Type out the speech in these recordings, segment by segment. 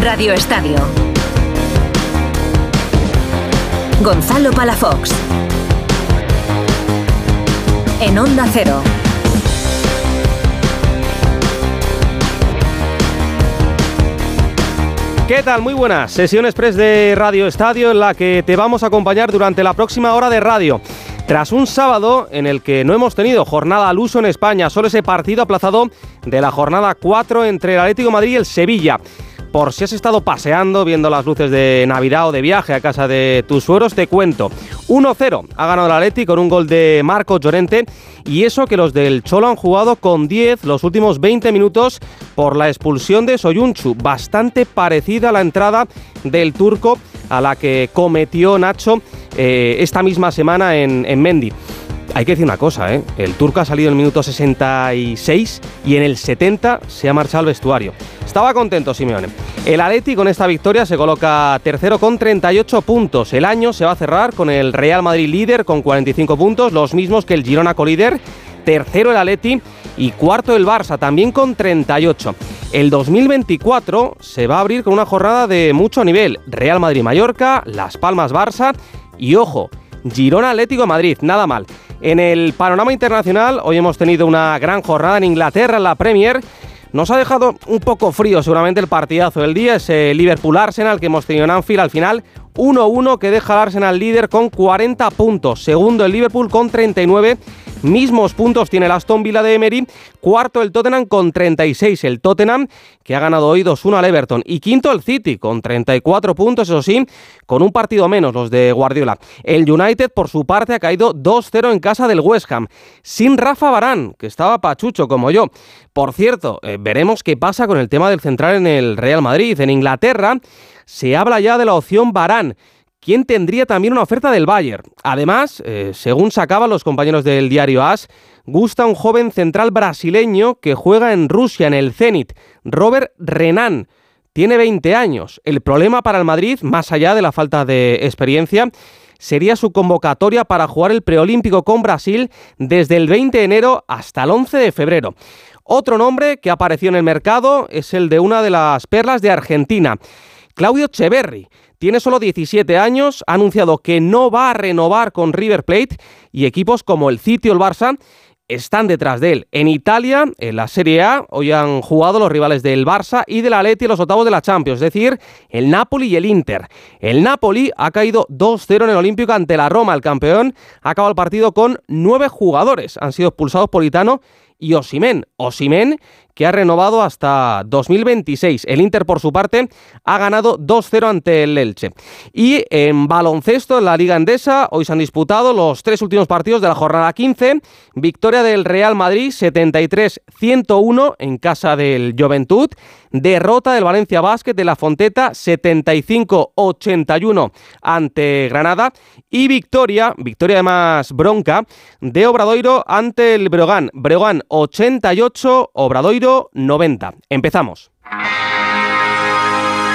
Radio Estadio. Gonzalo Palafox. En Onda Cero. ¿Qué tal? Muy buenas. Sesión express de Radio Estadio en la que te vamos a acompañar durante la próxima hora de radio. Tras un sábado en el que no hemos tenido jornada al uso en España, solo ese partido aplazado de la jornada 4 entre el Atlético Madrid y el Sevilla. Por si has estado paseando, viendo las luces de Navidad o de viaje a casa de tus sueros, te cuento. 1-0 ha ganado el Atlético con un gol de Marco Llorente y eso que los del Cholo han jugado con 10 los últimos 20 minutos por la expulsión de Soyunchu, bastante parecida a la entrada del turco a la que cometió Nacho eh, esta misma semana en, en Mendy hay que decir una cosa, ¿eh? el turco ha salido en el minuto 66 y en el 70 se ha marchado al vestuario. Estaba contento Simeone. El Atleti con esta victoria se coloca tercero con 38 puntos. El año se va a cerrar con el Real Madrid líder con 45 puntos, los mismos que el Girona colíder. Tercero el Atleti y cuarto el Barça, también con 38. El 2024 se va a abrir con una jornada de mucho nivel. Real Madrid-Mallorca, Las Palmas-Barça y ojo, Girona Atlético Madrid, nada mal. En el panorama internacional, hoy hemos tenido una gran jornada en Inglaterra, en la Premier. Nos ha dejado un poco frío seguramente el partidazo del día, ese Liverpool-Arsenal que hemos tenido en Anfield al final. 1-1 que deja al Arsenal líder con 40 puntos. Segundo el Liverpool con 39 Mismos puntos tiene el Aston Villa de Emery. Cuarto el Tottenham con 36. El Tottenham que ha ganado hoy 2-1 al Everton. Y quinto el City con 34 puntos, eso sí, con un partido menos los de Guardiola. El United por su parte ha caído 2-0 en casa del West Ham. Sin Rafa Barán, que estaba pachucho como yo. Por cierto, eh, veremos qué pasa con el tema del central en el Real Madrid. En Inglaterra se habla ya de la opción Barán ¿Quién tendría también una oferta del Bayern. Además, eh, según sacaban los compañeros del diario AS, gusta un joven central brasileño que juega en Rusia, en el Zenit, Robert Renan. Tiene 20 años. El problema para el Madrid, más allá de la falta de experiencia, sería su convocatoria para jugar el preolímpico con Brasil desde el 20 de enero hasta el 11 de febrero. Otro nombre que apareció en el mercado es el de una de las perlas de Argentina, Claudio Cheverri. Tiene solo 17 años, ha anunciado que no va a renovar con River Plate y equipos como el City o el Barça están detrás de él. En Italia, en la Serie A, hoy han jugado los rivales del Barça y del Atleti en los octavos de la Champions, es decir, el Napoli y el Inter. El Napoli ha caído 2-0 en el Olímpico ante la Roma. El campeón ha acabado el partido con nueve jugadores. Han sido expulsados por Itano y Osimen. Osimen que ha renovado hasta 2026. El Inter, por su parte, ha ganado 2-0 ante el Elche. Y en baloncesto, en la Liga Endesa, hoy se han disputado los tres últimos partidos de la jornada 15. Victoria del Real Madrid 73-101 en casa del Juventud. Derrota del Valencia Basket de la Fonteta 75-81 ante Granada. Y victoria, victoria además bronca, de Obradoiro ante el Breogán. Breogán 88, Obradoiro 90. Empezamos.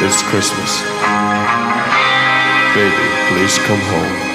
It's Christmas. Baby, please come home.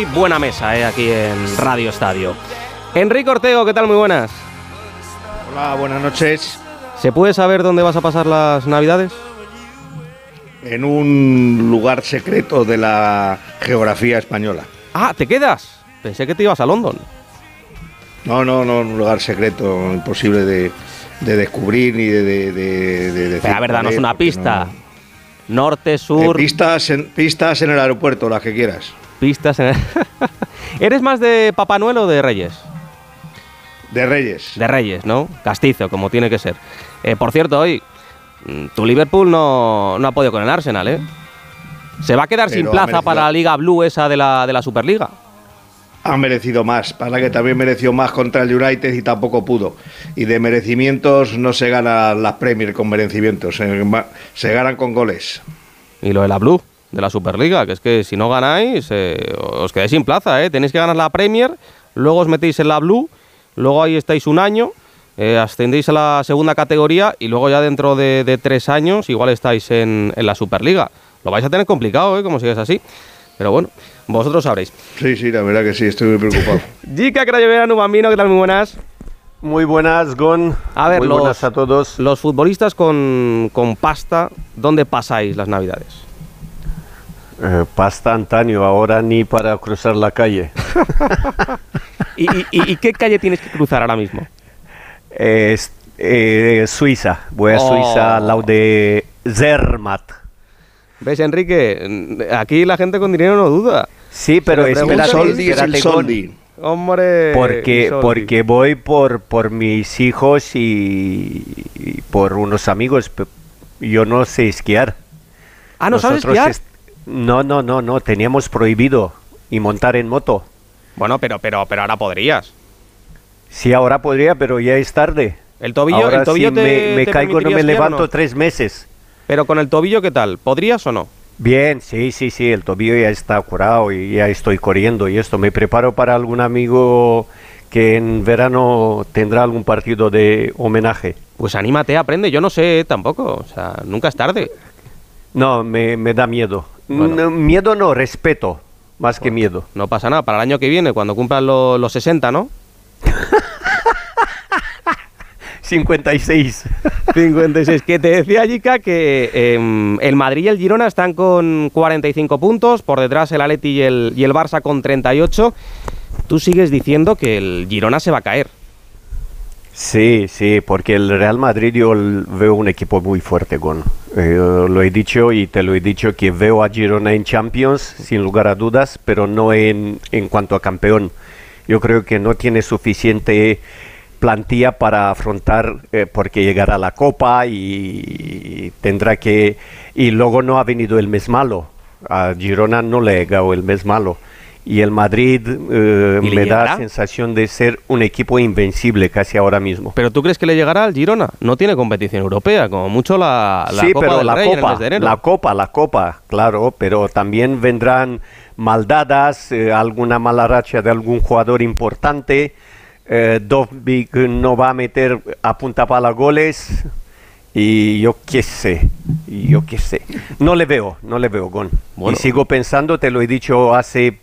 Hoy buena mesa eh, aquí en Radio Estadio. Enrique Ortego, ¿qué tal? Muy buenas. Hola, buenas noches. ¿Se puede saber dónde vas a pasar las Navidades? En un lugar secreto de la geografía española. Ah, ¿te quedas? Pensé que te ibas a London. No, no, no, un lugar secreto, imposible de, descubrir ni de, decir. Pero a ver, danos una pista. Norte, sur. Eh, pistas, en, pistas en el aeropuerto, las que quieras pistas. ¿Eres más de Papá Noel o de Reyes? De Reyes. De Reyes, ¿no? Castizo, como tiene que ser. Eh, por cierto, hoy mm, tu Liverpool no, ha podido con el Arsenal, ¿eh? Se va a quedar sin plaza para la Liga Blue esa de la, de la Superliga. ha merecido más. Para que también mereció más contra el United y tampoco pudo. Y de merecimientos no se gana las Premier con merecimientos, se, se ganan con goles. Y lo de la Blue, de la Superliga, que es que si no ganáis, eh, os quedáis sin plaza, ¿eh? Tenéis que ganar la Premier, luego os metéis en la Blue, luego ahí estáis un año, eh, ascendéis a la segunda categoría y luego ya dentro de, tres años igual estáis en, en, la Superliga. Lo vais a tener complicado, ¿eh? Como sigues así. Pero bueno, vosotros sabréis. Sí, sí, la verdad que sí, estoy muy preocupado. Jica Crayovera, Bambino, ¿qué tal? Muy buenas. Muy buenas, Gon. A ver, Muy los, buenas a todos. Los futbolistas con, con pasta, ¿dónde pasáis las navidades? Eh, pasta antaño, ahora ni para cruzar la calle. ¿Y, y, y, qué calle tienes que cruzar ahora mismo? Es, eh, Suiza. Voy a Oh. Suiza al lado de Zermatt. ¿Ves, Enrique? Aquí la gente con dinero no duda. Sí, pero pregunta espérate. Hombre. Porque, porque voy por, por mis hijos y, y por unos amigos. Yo no sé esquiar. Ah, ¿no sabes esquiar? No, no, no, no. Teníamos prohibido y montar en moto. Bueno, pero, pero, pero ahora podrías. Sí, ahora podría, pero ya es tarde. El tobillo, ahora el tobillo si te, me, me te caigo no me levanto no? tres meses. Pero con el tobillo, ¿qué tal? ¿Podrías o no? Bien, sí, sí, sí, el tobillo ya está curado y ya estoy corriendo y esto. Me preparo para algún amigo que en verano tendrá algún partido de homenaje. Pues anímate, aprende. Yo no sé tampoco. O sea, nunca es tarde. No, me, me da miedo. Bueno. No, miedo no, respeto, más que miedo. No pasa nada. Para el año que viene, cuando cumplan lo- los 60, ¿no? 56. 56. Que te decía, Jica, que em, el Madrid y el Girona están con 45 puntos. Por detrás el Atleti y el, y el Barça con 38. Tú sigues diciendo que el Girona se va a caer. Sí, sí, porque el Real Madrid yo veo un equipo muy fuerte, Gon. Eh, lo he dicho y te lo he dicho que veo a Girona en Champions, sin lugar a dudas, pero no en, en cuanto a campeón. Yo creo que no tiene suficiente plantilla para afrontar, eh, porque llegará la Copa y tendrá que... Y luego no ha venido el mes malo. A Girona no le ha llegado el mes malo. Y el Madrid eh, ¿Y le me llegará? da sensación de ser un equipo invencible casi ahora mismo. ¿Pero tú crees que le llegará al Girona? No tiene competición europea, como mucho la, la sí, Copa pero del la Rey en el copa, mes de enero. la copa, la copa, claro, pero también vendrán maldadas, eh, alguna mala racha de algún jugador importante. Eh, Dovbyk no va a meter a punta pala goles y yo qué sé, yo qué sé. No le veo, no le veo, Gon. Bueno. Y sigo pensando, te lo he dicho hace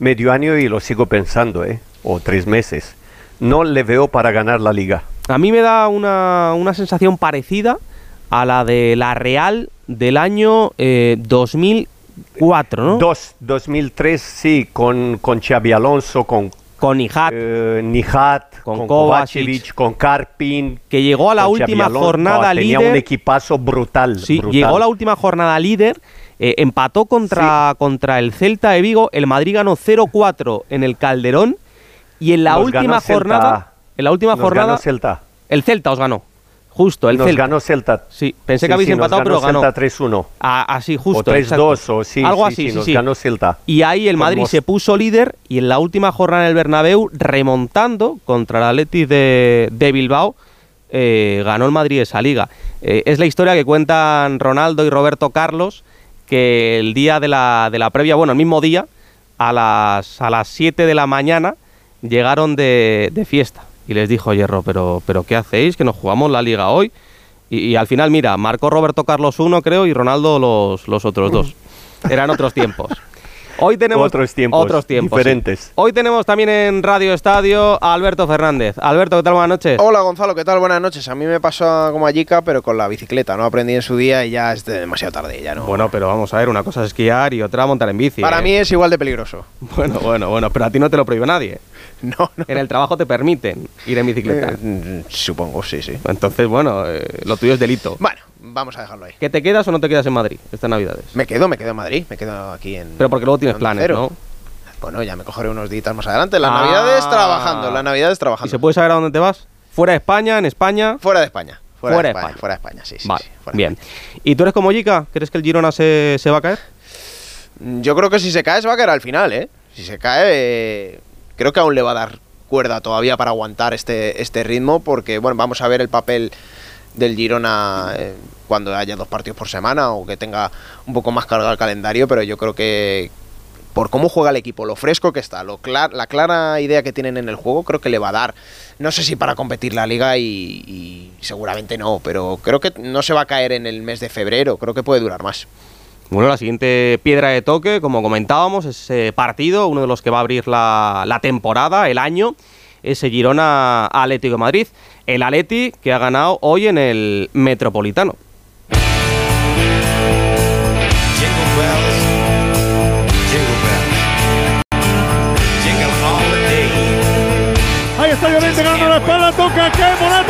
medio año y lo sigo pensando, ¿eh? O tres meses. No le veo para ganar la liga. A mí me da una, una sensación parecida a la de la Real del año eh, 2004, ¿no? Dos, 2003, sí, con, con Xavi Alonso, con Con eh, Nijat, Con con, Kovacic, con Karpin. que llegó a la última Alonso. jornada Tenía líder. un equipazo brutal. Sí, brutal. llegó a la última jornada líder, eh, empató contra, contra el Celta de Vigo, el Madrid ganó 0-4 en el Calderón y en la Nos última ganó Celta. jornada, en la última Nos jornada, ganó Celta. el Celta os ganó, justo el Nos Celta. ganó Celta. Sí, pensé Sí, que habéis sí, nos empatado, pero ganó. Celta 3-1. Ah, así, justo. o 3-2, exacto. o sí, Algo sí, así, nos ganó Celta. Y ahí el Madrid se puso líder y en la última jornada en el Bernabéu, remontando contra el Athletic de, de Bilbao, eh, ganó el Madrid esa liga. Eh, es la historia que cuentan Ronaldo y Roberto Carlos, que el día de la, de la previa, bueno, el mismo día, a las, a las 7 de la mañana, llegaron de, de fiesta. Y les dijo Hierro, pero, pero ¿qué hacéis? Que nos jugamos la liga hoy. Y, y al final, mira, marcó Roberto Carlos uno, creo, y Ronaldo los, los otros dos. Eran otros tiempos. Hoy tenemos Otros tiempos, otros tiempos, sí. diferentes. Hoy tenemos también en Radio Estadio a Alberto Fernández. Alberto, ¿qué tal? Buenas noches. Hola Gonzalo, ¿qué tal? Buenas noches. A mí me pasó como a Jica, pero con la bicicleta. No aprendí en su día y ya es de- demasiado tarde. Ya no. Bueno, pero vamos a ver, una cosa es esquiar y otra montar en bici. Para ¿eh? mí es igual de peligroso. Bueno, bueno, bueno, pero a ti no te lo prohíbe nadie. No, no. En el trabajo te permiten ir en bicicleta. Eh, supongo, sí, sí. Entonces, bueno, eh, lo tuyo es delito. Bueno, vamos a dejarlo ahí. ¿Que te quedas o no te quedas en Madrid estas Navidades? Me quedo, me quedo en Madrid, me quedo aquí en. Pero porque luego tienes en planes. ¿no? Bueno, ya me cogeré unos días más adelante. Las Ah. navidades trabajando, las navidades ¿Y trabajando. se puede saber a dónde te vas? ¿Fuera de España? ¿En España? Fuera de España. Fuera, Fuera de España, España. Fuera de España, sí, sí. vale, sí, fuera bien. España. ¿Y tú eres como Jica? ¿Crees que el Girona se, se va a caer? Yo creo que si se cae, se va a caer al final, ¿eh? Si se cae, eh, creo que aún le va a dar cuerda todavía para aguantar este, este ritmo, porque bueno, vamos a ver el papel del Girona eh, cuando haya dos partidos por semana o que tenga un poco más cargado el calendario, pero yo creo que por cómo juega el equipo, lo fresco que está, lo la clara idea que tienen en el juego, creo que le va a dar. No sé si para competir la liga y, seguramente no, pero creo que no se va a caer en el mes de febrero, creo que puede durar más. Bueno, la siguiente piedra de toque, como comentábamos, ese partido, uno de los que va a abrir la temporada, el año, ese Girona Atlético de Madrid. El Atleti que ha ganado hoy en el Metropolitano. Ahí está Llorente ganando la espalda, toca que Morata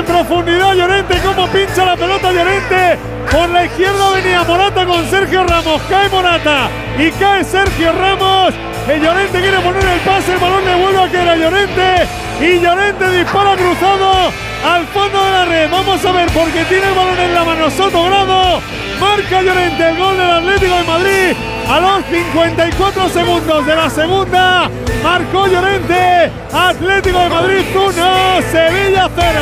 en profundidad Llorente. Cómo pincha la pelota Llorente. Por la izquierda venía Morata con Sergio Ramos. Cae Morata y cae Sergio Ramos. El Llorente quiere poner el pase. El balón le vuelve a caer a Llorente. Y Llorente dispara cruzado al fondo de la red. Vamos a ver porque tiene el balón en la mano Soto Grado. Marca Llorente el gol del Atlético de Madrid. A los 54 segundos de la segunda, marcó Llorente. Atlético de Madrid 1, Sevilla 0.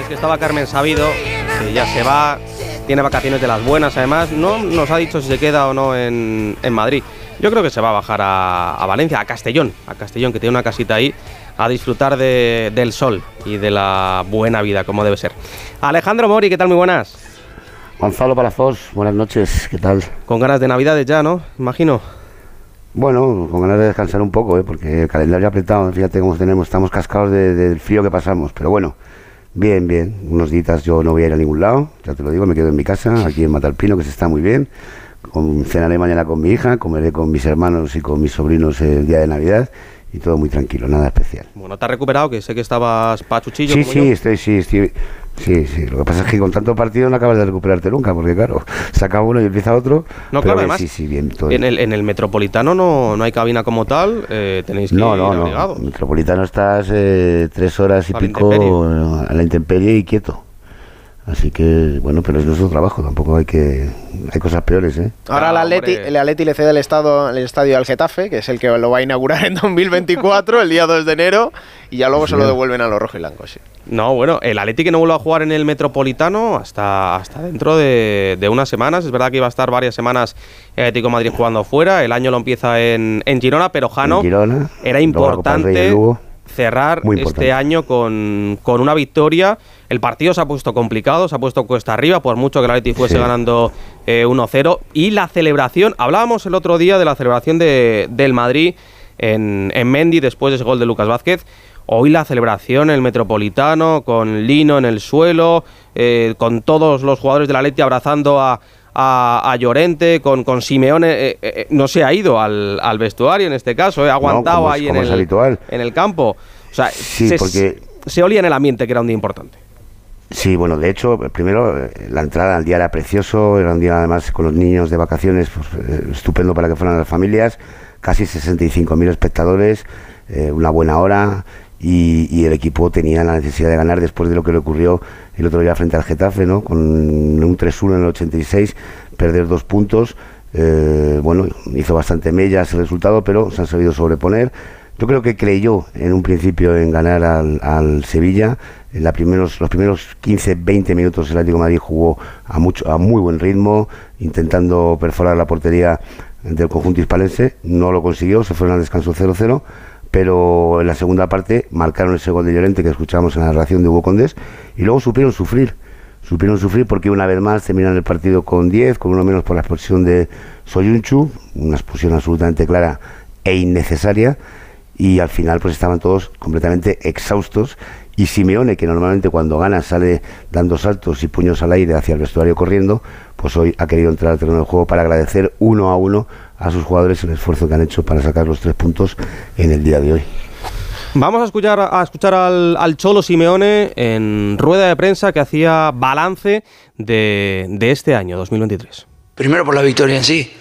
es que estaba Carmen Sabido, que ya se va, tiene vacaciones de las buenas además, no nos ha dicho si se queda o no en, Madrid. Yo creo que se va a bajar a, a, Valencia, a Castellón, a Castellón, que tiene una casita ahí, a disfrutar del sol y de la buena vida, como debe ser. Alejandro Mori, ¿qué tal? Muy buenas. Gonzalo Palazos, buenas noches, ¿qué tal? Con ganas de Navidades ya, ¿no? Imagino. Bueno, con ganas de descansar un poco, ¿eh? porque el calendario apretado, fíjate cómo tenemos, estamos cascados del frío que pasamos, pero bueno, bien, bien, unos días yo no voy a ir a ningún lado, ya te lo digo, me quedo en mi casa, aquí en Matalpino, que se está muy bien, con, cenaré mañana con mi hija, comeré con mis hermanos y con mis sobrinos el día de Navidad y todo muy tranquilo, nada especial. Bueno, ¿te has recuperado? Que sé que estabas pachuchillo. Sí, sí, estoy, sí, estoy, sí, sí. Lo que pasa es que con tanto partido no acabas de recuperarte nunca, porque claro, saca uno y empieza otro. No, claro, además, sí, sí, bien, todo en, el, en el Metropolitano no, no hay cabina como tal, eh, tenéis que no, no, no. Metropolitano estás eh, tres horas y pico a la intemperie y quieto. Así que, bueno, pero es nuestro trabajo, tampoco hay que... Hay cosas peores, ¿eh? Ahora el, Atleti, el Atleti le cede el, estado, el estadio al Getafe, que es el que lo va a inaugurar en 2024, el día 2 de enero, y ya luego se lo devuelven a los rojos y blancos, sí. No, bueno, el Atleti que no vuelve a jugar en el Metropolitano hasta, hasta dentro de, unas semanas. Es verdad que iba a estar varias semanas el Atlético Madrid jugando fuera. El año lo empieza en, en Girona, pero Jano era importante cerrar este año con, con, una victoria. El partido se ha puesto complicado, se ha puesto cuesta arriba, por mucho que el Atleti fuese ganando 1-0. Eh, y la celebración, hablábamos el otro día de la celebración de, del Madrid en, en Mendy después de ese gol de Lucas Vázquez. Hoy la celebración en el Metropolitano, con Lino en el suelo, eh, con todos los jugadores del Atleti abrazando a, a, Llorente, con, con Simeone, eh, eh, no se ha ido al, vestuario en este caso, ha aguantado ahí en, el, en el campo. O sea, se, porque... se olía en el ambiente que era un día importante. Sí, bueno, de hecho, primero la entrada al día era precioso, era un día además con los niños de vacaciones, pues, estupendo para que fueran las familias, casi 65.000 espectadores, una buena hora, y, el equipo tenía la necesidad de ganar después de lo que le ocurrió el otro día frente al Getafe, ¿no? con un 3-1 en el 86, perder dos puntos. Eh, bueno, hizo bastante mellas el resultado, pero se han sabido sobreponer. Yo creo que creyó en un principio en ganar al, Sevilla. En la primeros, los primeros 15-20 minutos el Atlético Madrid jugó a, mucho, a muy buen ritmo, intentando perforar la portería del conjunto hispalense. No lo consiguió, se fueron al descanso 0-0 pero en la segunda parte marcaron ese gol de Llorente que escuchamos en la narración de Hugo Condés y luego supieron sufrir. Supieron sufrir porque una vez más terminan el partido con 10, con uno menos por la expulsión de Soyunchu, una expulsión absolutamente clara e innecesaria, y al final pues estaban todos completamente exhaustos y Simeone, que normalmente cuando gana sale dando saltos y puños al aire hacia el vestuario corriendo, pues hoy ha querido entrar al terreno del juego para agradecer uno a uno a sus jugadores el esfuerzo que han hecho para sacar los tres puntos en el día de hoy. Vamos a escuchar, a escuchar al, al Cholo Simeone en rueda de prensa que hacía balance de, de este año, 2023. Primero por la victoria en sí.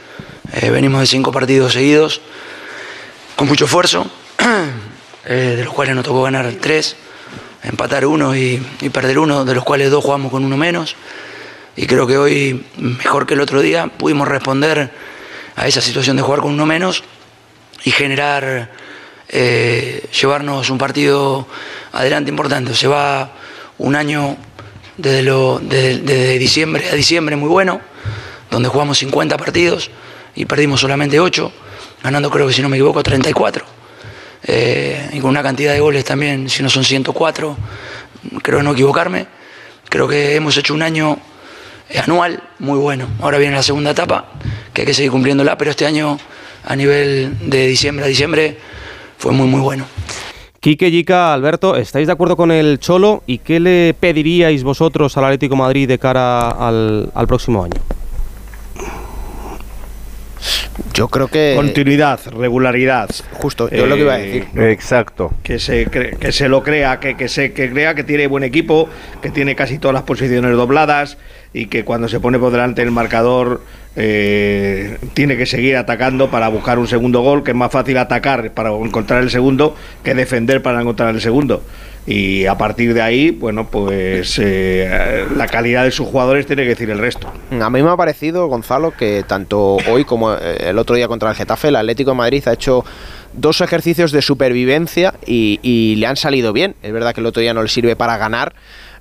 Eh, venimos de cinco partidos seguidos, con mucho esfuerzo, eh, de los cuales nos tocó ganar tres, empatar uno y, y perder uno, de los cuales dos jugamos con uno menos. Y creo que hoy, mejor que el otro día, pudimos responder a esa situación de jugar con uno menos y generar, eh, llevarnos un partido adelante importante. Se va un año desde, lo, desde- diciembre a diciembre muy bueno, donde jugamos 50 partidos y perdimos solamente 8, ganando creo que si no me equivoco 34. Eh, y con una cantidad de goles también, si no son 104, creo no equivocarme. Creo que hemos hecho un año anual muy bueno. Ahora viene la segunda etapa, que hay que seguir cumpliéndola, pero este año a nivel de diciembre a diciembre fue muy muy bueno. Quique, Yica, Alberto, ¿estáis de acuerdo con el Cholo? ¿Y qué le pediríais vosotros al Atlético Madrid de cara al próximo año? Yo creo que. Continuidad, regularidad. Justo, yo lo que iba a decir. Exacto. Que se, cre- que se lo crea, que, que se que crea que tiene buen equipo, que tiene casi todas las posiciones dobladas y que cuando se pone por delante el marcador eh, tiene que seguir atacando para buscar un segundo gol, que es más fácil atacar para encontrar el segundo que defender para encontrar el segundo. Y a partir de ahí, bueno, pues eh, la calidad de sus jugadores tiene que decir el resto. A mí me ha parecido, Gonzalo, que tanto hoy como eh, el otro día contra el Getafe, el Atlético de Madrid ha hecho dos ejercicios de supervivencia y, y le han salido bien. Es verdad que el otro día no le sirve para ganar,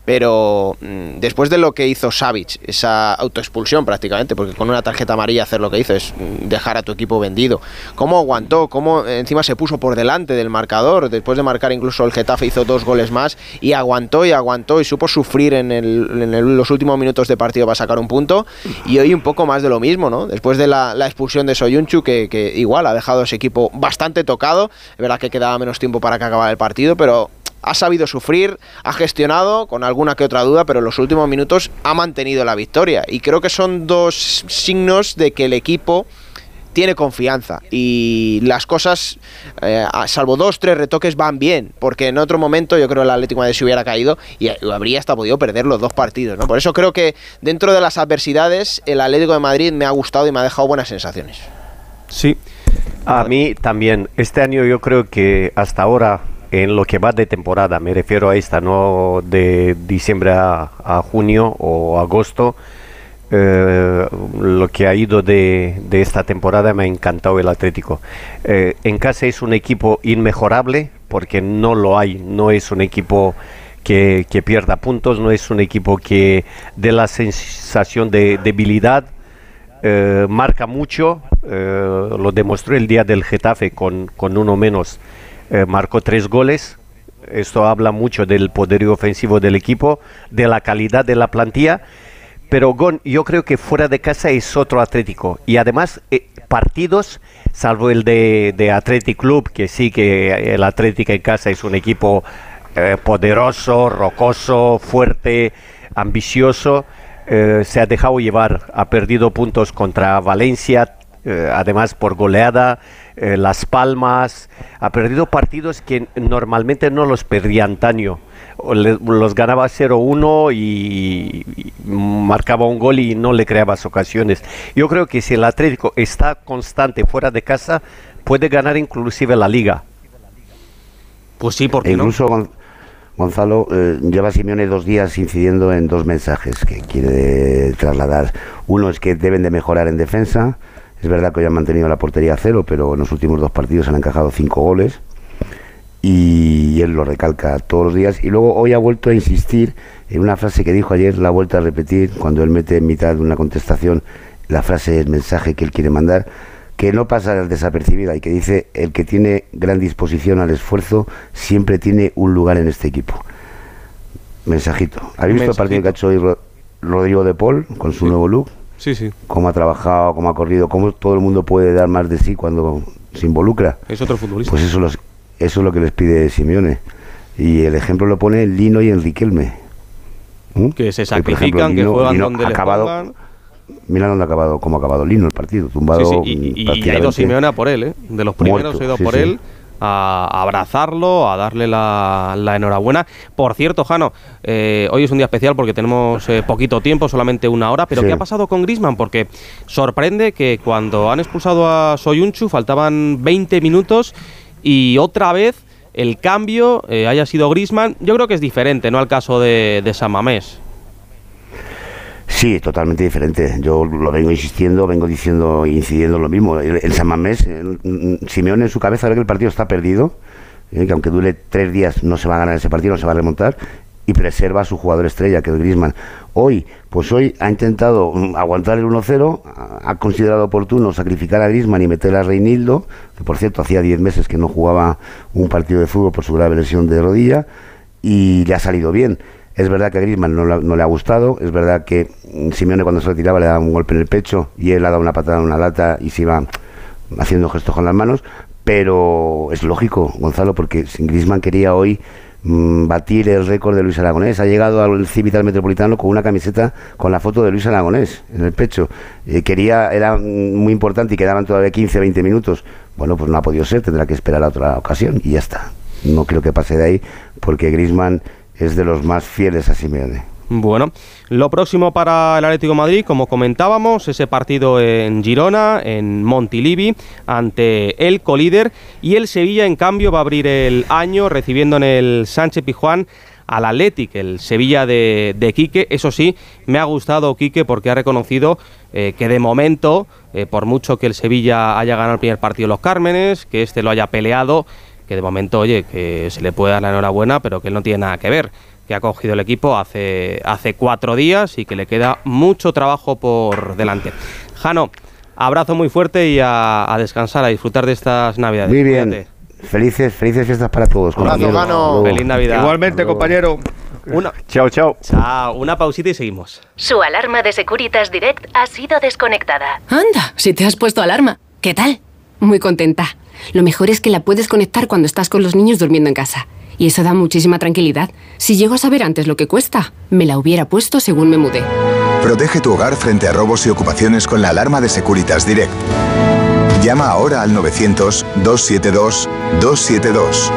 pero mm, después de lo que hizo Savic, esa autoexpulsión prácticamente, porque con una tarjeta amarilla hacer lo que hizo es mm, dejar a tu equipo vendido. ¿Cómo aguantó? ¿Cómo eh, encima se puso por delante del marcador? Después de marcar incluso el Getafe hizo dos goles más y aguantó y aguantó y supo sufrir en, el- en los últimos minutos de partido para sacar un punto. Y hoy un poco más de lo mismo, ¿no? Después de la, expulsión de Soyunchu, que, que igual ha dejado a ese equipo bastante tocado. Es verdad que quedaba menos tiempo para que acabara el partido, pero ha sabido sufrir, ha gestionado con alguna que otra duda, pero en los últimos minutos ha mantenido la victoria. Y creo que son dos signos de que el equipo tiene confianza y las cosas, eh, a- salvo dos, tres retoques, van bien, porque en otro momento yo creo que el Atlético de Madrid se hubiera caído y habría hasta podido perder los dos partidos. ¿no? Por eso creo que dentro de las adversidades, el Atlético de Madrid me ha gustado y me ha dejado buenas sensaciones. Sí. A mí también. Este año yo creo que hasta ahora, en lo que va de temporada, me refiero a esta, no de diciembre a, junio o agosto, eh, lo que ha ido de, esta temporada me ha encantado el Atlético. Eh, en casa es un equipo inmejorable porque no lo hay, no es un equipo que, pierda puntos, no es un equipo que dé la sensación de debilidad, eh, marca mucho, lo demostró el día del Getafe con, con uno menos, eh, marcó tres goles. Esto habla mucho del poderío ofensivo del equipo, de la calidad de la plantilla. Pero Gon, yo creo que fuera de casa es otro Atlético. Y además, eh, partidos, salvo el de, de Athletic Club, que sí que el Atlético en casa es un equipo eh, poderoso, rocoso, fuerte, ambicioso. eh, se ha dejado llevar, ha perdido puntos contra Valencia, eh, además por goleada, eh, Las Palmas, ha perdido partidos que normalmente no los perdía antaño. Le- los ganaba 0-1 y, y marcaba un gol y no le creabas ocasiones. Yo creo que si el Atlético está constante fuera de casa, puede ganar inclusive la liga. Pues sí, ¿por E no? incluso Gon- Gonzalo eh, lleva Simeone dos días incidiendo en dos mensajes que quiere trasladar. Uno es que deben de mejorar en defensa. Es verdad que hoy han mantenido la portería a cero, pero en los últimos dos partidos han encajado cinco goles. Y él lo recalca todos los días. Y luego hoy ha vuelto a insistir en una frase que dijo ayer, la ha vuelto a repetir cuando él mete en mitad de una contestación la frase, el mensaje que él quiere mandar, que no pasa desapercibida y que dice, el que tiene gran disposición al esfuerzo siempre tiene un lugar en este equipo. Mensajito. ¿Habéis visto el partido que ha hecho hoy Ro- Rodrigo de Paul con su nuevo look? Sí, sí. Cómo ha trabajado, cómo ha corrido, cómo todo el mundo puede dar más de sí cuando se involucra. Es otro futbolista. Pues eso, los- eso es lo que les pide Simeone. Y el ejemplo lo pone Lino y Enriquelme. ¿Mm? que se ejemplo, sacrifican, que juegan Lino donde acabado, pongan. Mira dónde ha acabado, cómo ha acabado Lino el partido, Sí, tumbado sí, y, y- y ha ido. Simeone a por él, ¿eh? De los primeros Muerto, ha ido a sí, por sí. él a abrazarlo, a darle la, la enhorabuena. Por cierto, Jano, eh, hoy es un día especial porque tenemos eh, poquito tiempo, solamente una hora, pero Sí. ¿qué ha pasado con Grisman? Porque sorprende que cuando han expulsado a Soyunchu faltaban 20 minutos y otra vez el cambio eh, haya sido Grisman. Yo creo que es diferente, no al caso de, de San Mamés. Sí, totalmente diferente. Yo lo vengo insistiendo, vengo diciendo incidiendo en lo mismo. El, el San Mamés, mm, Simeone en su cabeza ve que el partido está perdido, eh, que aunque dure tres días no se va a ganar ese partido, no se va a remontar, y preserva a su jugador estrella, que es Griezmann. Hoy, pues hoy ha intentado mm, aguantar el 1-0, ha- considerado oportuno sacrificar a Griezmann y meter a Reinildo, que por cierto hacía 10 meses que no jugaba un partido de fútbol por su grave lesión de rodilla, y le ha salido bien. Es verdad que a Griezmann no, le ha- gustado, es verdad que Simeone cuando se retiraba le daba un golpe en el pecho y él ha dado una patada en una lata y se iba haciendo gestos con las manos, pero es lógico, Gonzalo, porque Griezmann quería hoy mm, batir el récord de Luis Aragonés. Ha llegado al Civital Metropolitano con una camiseta con la foto de Luis Aragonés en el pecho. Eh, quería, era mm, muy importante y quedaban todavía 15, 20 minutos. Bueno, pues no ha podido ser, tendrá que esperar a otra ocasión y ya está. No creo que pase de ahí, porque Griezmann es de los más fieles a Simeone. Bueno, lo próximo para el Atlético Madrid, como comentábamos, ese partido en Girona, en Montilivi, ante el colíder. Y el Sevilla, en cambio, va a abrir el año recibiendo en el Sánchez Pijuán al Athletic, el Sevilla de, Quique. Eso sí, me ha gustado Quique porque ha reconocido eh, que de momento, eh, por mucho que el Sevilla haya ganado el primer partido Los Cármenes, que este lo haya peleado, que de momento, oye, que se le puede dar la enhorabuena, pero que él no tiene nada que ver que ha cogido el equipo hace, hace cuatro días y que le queda mucho trabajo por delante. Jano, abrazo muy fuerte y a, a descansar, a disfrutar de estas navidades. Muy bien. Cuídate. Felices, felices fiestas para todos. Luego. Feliz Navidad. Igualmente, compañero. Una, Chao, chao. chao, una pausita y seguimos. Su alarma de Securitas Direct ha sido desconectada. Anda, si te has puesto alarma. ¿Qué tal? Muy contenta. Lo mejor es que la puedes conectar cuando estás con los niños durmiendo en casa. Y eso da muchísima tranquilidad. Si llego a saber antes lo que cuesta, me la hubiera puesto según me mudé. Protege tu hogar frente a robos y ocupaciones con la alarma de Securitas Direct. Llama ahora al 900-272-272.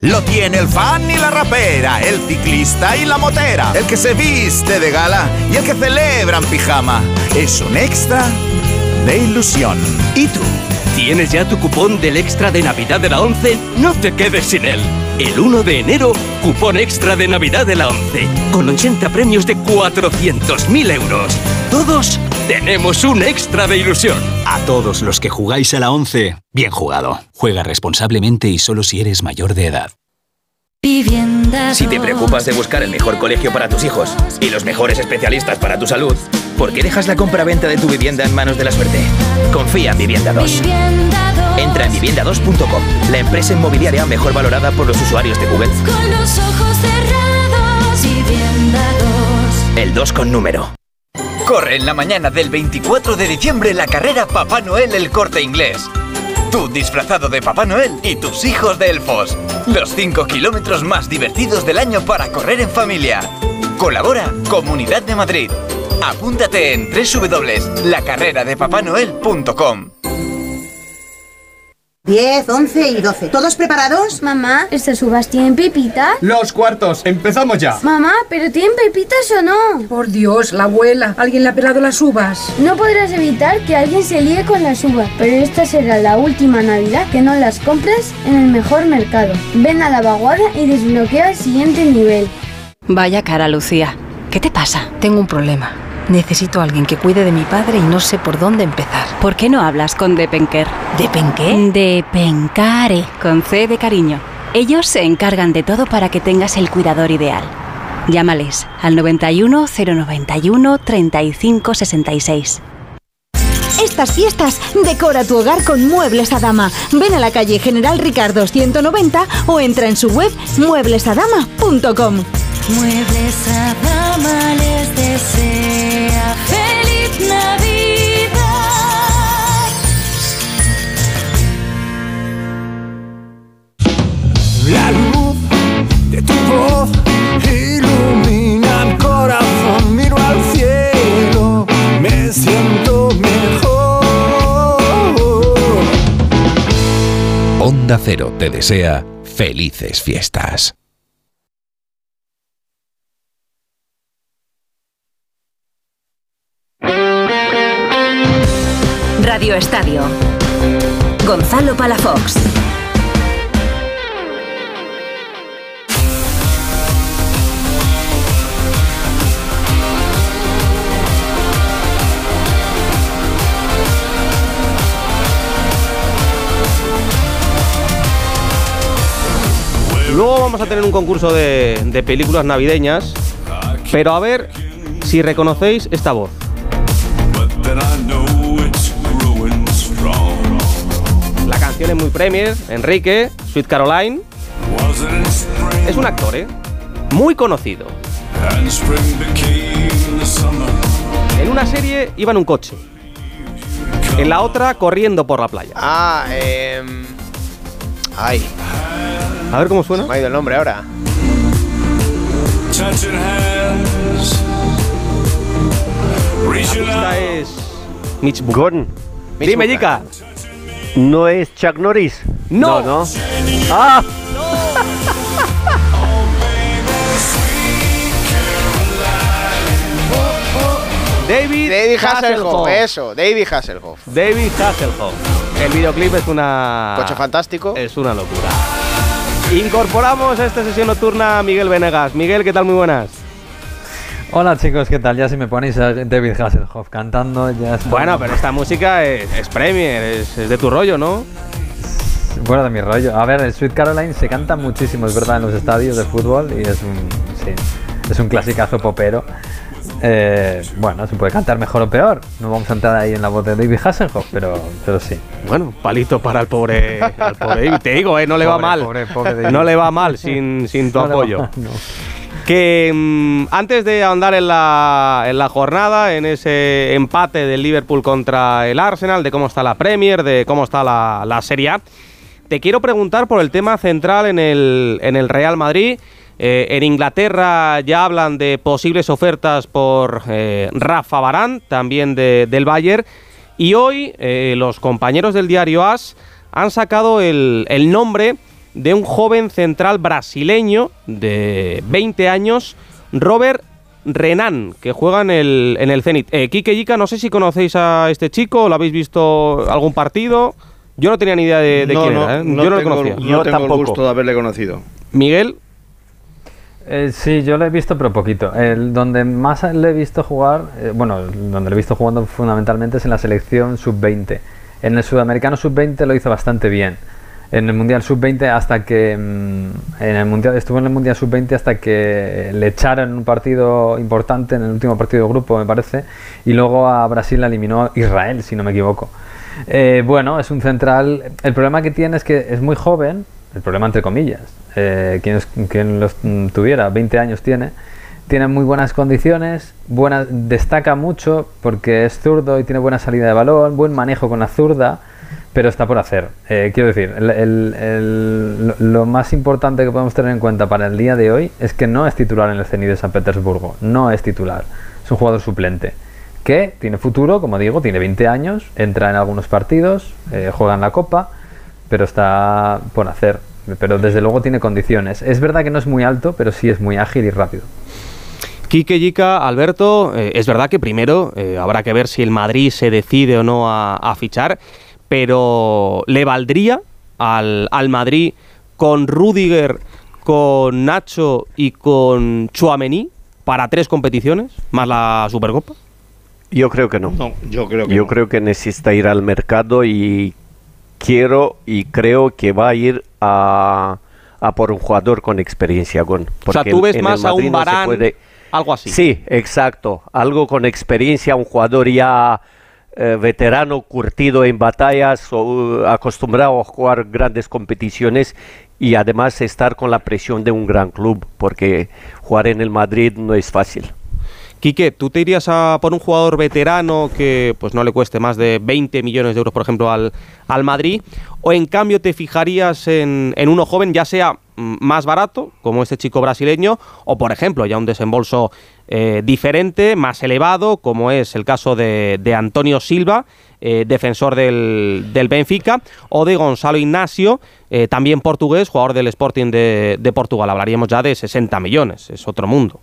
Lo tiene el fan y la rapera, el ciclista y la motera, el que se viste de gala y el que celebra en pijama. Es un extra de ilusión. ¿Y tú? ¿Tienes ya tu cupón del extra de Navidad de la 11? No te quedes sin él. El 1 de enero, cupón extra de Navidad de la 11, con 80 premios de 400.000 euros. Todos tenemos un extra de ilusión. A todos los que jugáis a la 11, bien jugado. Juega responsablemente y solo si eres mayor de edad. Si te preocupas de buscar el mejor colegio para tus hijos y los mejores especialistas para tu salud, ¿por qué dejas la compra-venta de tu vivienda en manos de la suerte? Confía en Vivienda 2. Entra en vivienda2.com, la empresa inmobiliaria mejor valorada por los usuarios de Google. Con los ojos cerrados, vivienda 2. El 2 con número. Corre en la mañana del 24 de diciembre la carrera Papá Noel el Corte Inglés. Tú disfrazado de Papá Noel y tus hijos de elfos. Los 5 kilómetros más divertidos del año para correr en familia. Colabora Comunidad de Madrid. Apúntate en www.lacarreradepapanoel.com 10, 11 y 12. ¿Todos preparados? Mamá, ¿estas uvas tienen pepitas? Los cuartos, empezamos ya. Mamá, ¿pero tienen pepitas o no? Por Dios, la abuela. Alguien le ha pelado las uvas. No podrás evitar que alguien se líe con las uvas, pero esta será la última Navidad que no las compres en el mejor mercado. Ven a la vaguada y desbloquea el siguiente nivel. Vaya cara, Lucía. ¿Qué te pasa? Tengo un problema. Necesito a alguien que cuide de mi padre y no sé por dónde empezar. ¿Por qué no hablas con Depenker? ¿Depenqué? Depencare, con C de cariño. Ellos se encargan de todo para que tengas el cuidador ideal. Llámales al 91 091 35 66. Estas fiestas decora tu hogar con Muebles a Dama. Ven a la calle General Ricardo 190 o entra en su web mueblesadama.com. Muebles a dama les desea feliz Navidad. La luz de tu voz ilumina mi corazón. Miro al cielo, me siento mejor. Cero te desea felices fiestas. Radio Estadio. Gonzalo Palafox. Luego vamos a tener un concurso de, de películas navideñas, pero a ver si reconocéis esta voz. La canción es muy premier, Enrique, Sweet Caroline. Es un actor, ¿eh? Muy conocido. En una serie iba en un coche. En la otra corriendo por la playa. Ah, eh. Ay. A ver cómo suena. Se me ha ido el nombre ahora. Esta es Mitch Gordon. Dime. ¿No es Chuck Norris? No. no. ¡Ah! David, David Hasselhoff, Hasselhoff. eso, David Hasselhoff. David Hasselhoff. El videoclip es una. Coche fantástico. Es una locura. Incorporamos a esta sesión nocturna a Miguel Venegas. Miguel, ¿qué tal? Muy buenas. Hola chicos, ¿qué tal? Ya si me ponéis a David Hasselhoff cantando, ya está. Bueno, pero esta música es, es Premier, es, es de tu rollo, ¿no? Bueno, de mi rollo. A ver, el Sweet Caroline se canta muchísimo, es verdad, en los estadios de fútbol y es un, sí, es un clasicazo popero. Eh, bueno, se puede cantar mejor o peor. No vamos a entrar ahí en la voz de David Hasselhoff, pero, pero sí. Bueno, palito para el pobre, al pobre David. Te digo, eh, no le va mal. pobre, pobre David. no le va mal sin, sin tu No apoyo. Que mm, antes de ahondar en la, en la jornada, en ese empate del Liverpool contra el Arsenal, de cómo está la Premier, de cómo está la, la Serie A, te quiero preguntar por el tema central en el, en el Real Madrid. Eh, en Inglaterra ya hablan de posibles ofertas por eh, Rafa Barán, también de- del Bayern. Y hoy eh, los compañeros del diario AS han sacado el, el nombre de un joven central brasileño de 20 años, Robert Renan, que juega en el, en el Zenit. Eh, Quique Yica, no sé si conocéis a este chico, ¿lo habéis visto algún partido? Yo no tenía ni idea de, de no, quién no, era, ¿eh? no Yo no lo tengo, conocía. no tengo el gusto de haberle conocido. Miguel, Eh, sí, yo lo he visto, pero poquito. El, donde más le he visto jugar, eh, bueno, donde lo he visto jugando fundamentalmente es en la selección sub-20. En el sudamericano sub-20 lo hizo bastante bien. En el mundial sub-20 hasta que mm, en el mundial estuvo en el mundial sub-20 hasta que le echaron un partido importante en el último partido de grupo me parece y luego a Brasil la eliminó Israel si no me equivoco. Eh, bueno, es un central. El problema que tiene es que es muy joven, el problema entre comillas. Eh, quien, es- los mm, tuviera, 20 años tiene, tiene muy buenas condiciones, buena, destaca mucho porque es zurdo y tiene buena salida de balón, buen manejo con la zurda, pero está por hacer. Eh, quiero decir, lo, más importante que podemos tener en cuenta para el día de hoy es que no es titular en el Zenit de San Petersburgo, no es titular, es un jugador suplente que tiene futuro, como digo, tiene 20 años, entra en algunos partidos, eh, juega en la Copa, pero está por hacer. Pero desde luego tiene condiciones. Es verdad que no es muy alto, pero sí es muy ágil y rápido. Quique Yica, Alberto, eh, es verdad que primero habrá que ver si el Madrid se decide o no a fichar, pero ¿le valdría al, al Madrid con Rudiger, con Nacho y con Chuamení para tres competiciones, más la Supercopa? Yo creo que no. yo creo que Yo no. creo que necesita ir al mercado y quiero y creo que va a ir a, a por un jugador con experiencia. Con, O sea, porque tú ves en el más a Madrid un no se Varane, puede- algo así. Sí, exacto. Algo con experiencia, un jugador ya eh, veterano, curtido en batallas, o, uh, acostumbrado a jugar grandes competiciones y además estar con la presión de un gran club, porque jugar en el Madrid no es fácil. Quique, ¿tú te irías a por un jugador veterano que pues no le cueste más de 20 millones de euros, por ejemplo, al, al Madrid? ¿O en cambio te fijarías en, en uno joven, ya sea más barato, como este chico brasileño, o por ejemplo, ya un desembolso eh, diferente, más elevado, como es el caso de, de Antonio Silva, eh, defensor del, del, Benfica, o de Gonzalo Ignacio, eh, también portugués, jugador del Sporting de, de Portugal. Hablaríamos ya de 60 millones, es otro mundo.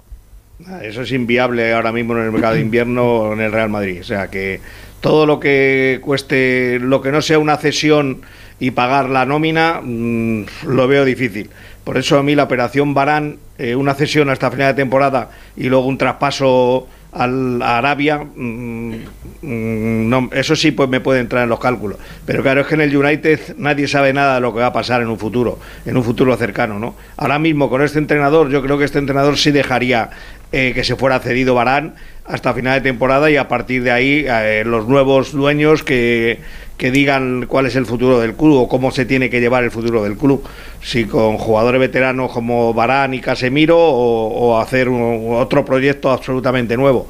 Eso es inviable ahora mismo en el mercado de invierno en el Real Madrid. O sea que todo lo que cueste, lo que no sea una cesión y pagar la nómina, mmm, lo veo difícil. Por eso a mí la operación Barán, eh, una cesión hasta final de temporada y luego un traspaso al, a Arabia, mmm, mmm, no, eso sí pues me puede entrar en los cálculos. Pero claro, es que en el United nadie sabe nada de lo que va a pasar en un futuro, en un futuro cercano, ¿no? Ahora mismo con este entrenador, yo creo que este entrenador sí dejaría eh, que se fuera cedido Barán hasta final de temporada y a partir de ahí eh, los nuevos dueños que, que, digan cuál es el futuro del club o cómo se tiene que llevar el futuro del club. Si con jugadores veteranos como Barán y Casemiro o, hacer un, otro proyecto absolutamente nuevo.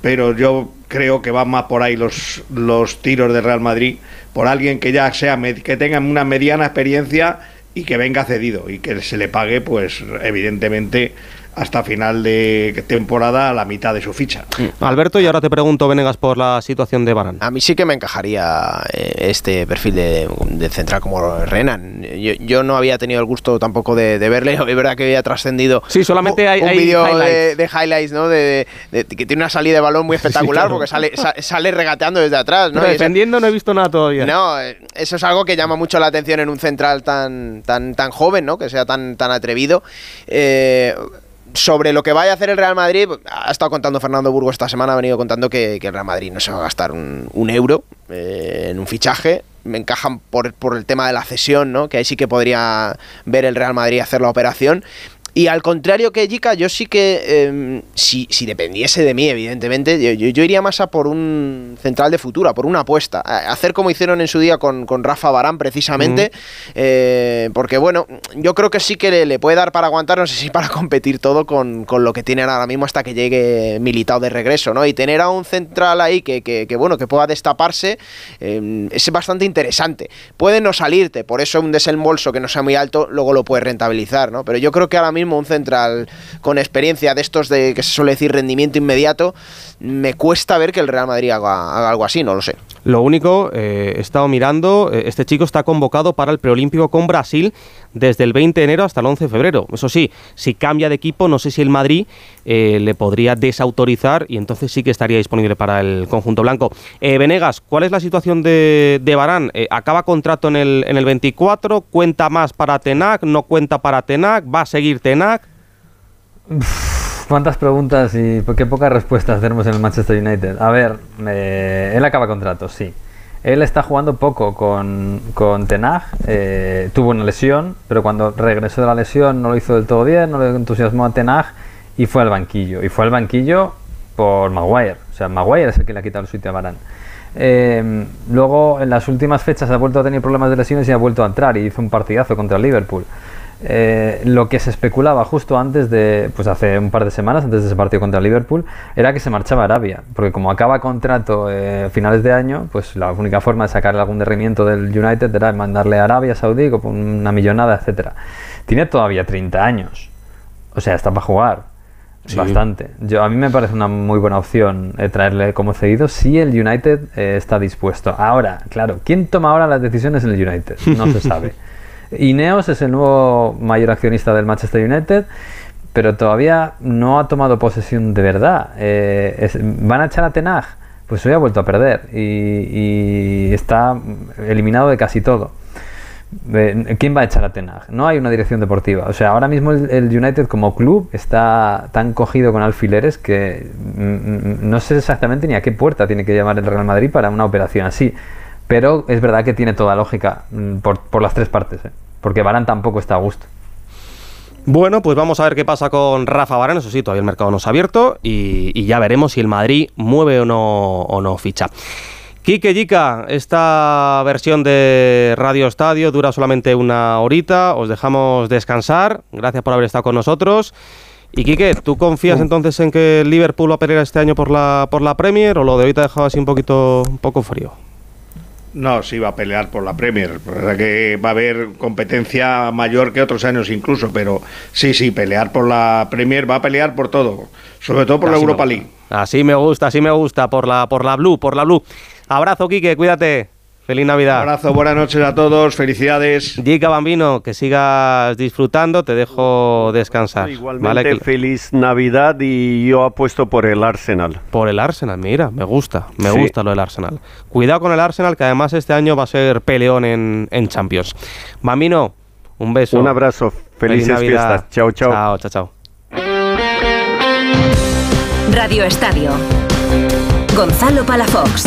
Pero yo creo que van más por ahí los, los tiros de Real Madrid, por alguien que ya sea, que tenga una mediana experiencia y que venga cedido y que se le pague, pues evidentemente hasta final de temporada a la mitad de su ficha. Alberto, y ahora te pregunto, Venegas, por la situación de Barán. A mí sí que me encajaría eh, este perfil de, de central como Renan. Yo, yo, no había tenido el gusto tampoco de, de verle, es verdad que había trascendido sí, solamente hay, un hay vídeo highlights. de, de, highlights, ¿no? De, de, que tiene una salida de balón muy espectacular sí, claro. porque sale, sa, sale regateando desde atrás, ¿no? Pero defendiendo no he visto nada todavía. No, eh, eso es algo que llama mucho la atención en un central tan, tan, tan joven, ¿no? Que sea tan, tan atrevido. Eh, sobre lo que vaya a hacer el Real Madrid, ha estado contando Fernando Burgos esta semana, ha venido contando que, el Real Madrid no se va a gastar un, un euro eh, en un fichaje. Me encajan por, por, el tema de la cesión, ¿no? Que ahí sí que podría ver el Real Madrid hacer la operación. Y al contrario que Jica, yo sí que, eh, si, si, dependiese de mí, evidentemente, yo, yo, yo, iría más a por un central de futuro, a por una apuesta. A hacer como hicieron en su día con, con Rafa Barán, precisamente. Mm. Eh, porque, bueno, yo creo que sí que le, le, puede dar para aguantar, no sé si para competir todo con, con, lo que tienen ahora mismo hasta que llegue Militao de regreso, ¿no? Y tener a un central ahí que, que, que bueno, que pueda destaparse eh, es bastante interesante. Puede no salirte, por eso un desembolso que no sea muy alto, luego lo puedes rentabilizar, ¿no? Pero yo creo que ahora mismo un central con experiencia de estos de que se suele decir rendimiento inmediato, me cuesta ver que el Real Madrid haga, algo así, no lo sé. Lo único, eh, he estado mirando, eh, este chico está convocado para el preolímpico con Brasil desde el 20 de enero hasta el 11 de febrero. Eso sí, si cambia de equipo, no sé si el Madrid eh, le podría desautorizar y entonces sí que estaría disponible para el conjunto blanco. Eh, Venegas, ¿cuál es la situación de, Barán? ¿Acaba contrato en el, en el 24? ¿Cuenta más para Tenac? ¿No cuenta para Tenac? ¿Va a seguir Tenac? ¿Cuántas preguntas y qué pocas respuestas tenemos en el Manchester United? A ver, él acaba contrato, sí. Él está jugando poco con, con Tenag, eh, tuvo una lesión, pero cuando regresó de la lesión no lo hizo del todo bien, no le entusiasmó a Tenag y fue al banquillo. Y fue al banquillo por Maguire. O sea, Maguire es el que le ha quitado el sitio a Barán. Eh, luego, en las últimas fechas ha vuelto a tener problemas de lesiones y ha vuelto a entrar y hizo un partidazo contra el Liverpool. Eh, lo que se especulaba justo antes de, pues hace un par de semanas, antes de ese partido contra Liverpool, era que se marchaba a Arabia, porque como acaba contrato eh, a finales de año, pues la única forma de sacarle algún derrimiento del United era mandarle a Arabia Saudí con una millonada, etcétera. Tiene todavía 30 años, o sea, está para jugar. Sí. Bastante. Yo, a mí me parece una muy buena opción eh, traerle como cedido si el United eh, está dispuesto. Ahora, claro, ¿quién toma ahora las decisiones en el United? No se sabe. Ineos es el nuevo mayor accionista del Manchester United, pero todavía no ha tomado posesión de verdad. Eh, ¿Van a echar a Tenag? Pues hoy ha vuelto a perder y, está eliminado de casi todo. ¿Quién va a echar a Tenag? No hay una dirección deportiva. O sea, ahora mismo el, el, United como club está tan cogido con alfileres que no sé exactamente ni a qué puerta tiene que llamar el Real Madrid para una operación así. Pero es verdad que tiene toda lógica por, por las tres partes, ¿eh? porque Barán tampoco está a gusto. Bueno, pues vamos a ver qué pasa con Rafa Barán. Eso sí, todavía el mercado no se ha abierto y, y ya veremos si el Madrid mueve o no, o no ficha. Quique Yica, esta versión de Radio Estadio dura solamente una horita, os dejamos descansar, gracias por haber estado con nosotros. Y Quique, ¿tú confías entonces en que el Liverpool va a pelear este año por la, por la Premier o lo de hoy te ha dejado así un poquito un poco frío? No, sí va a pelear por la Premier. La verdad que va a haber competencia mayor que otros años incluso, pero sí, sí, pelear por la Premier, va a pelear por todo, sobre todo por la Así Europa. League. Así me gusta, así me gusta, por la, por la Blue, por la Blue. Abrazo, Quique, cuídate. Feliz Navidad. abrazo, buenas noches a todos, felicidades. Gica Bambino, que sigas disfrutando, te dejo descansar. Igualmente, ¿vale? Que- feliz Navidad y yo apuesto por el Arsenal. Por el Arsenal, mira, me gusta, me Sí. gusta lo del Arsenal. Cuidado con el Arsenal, que además este año va a ser peleón en, en Champions. Bambino, un beso. Un abrazo, felices Navidad. fiestas. Chao, chao. Chao, chao, chao. Radio Estadio. Gonzalo Palafox.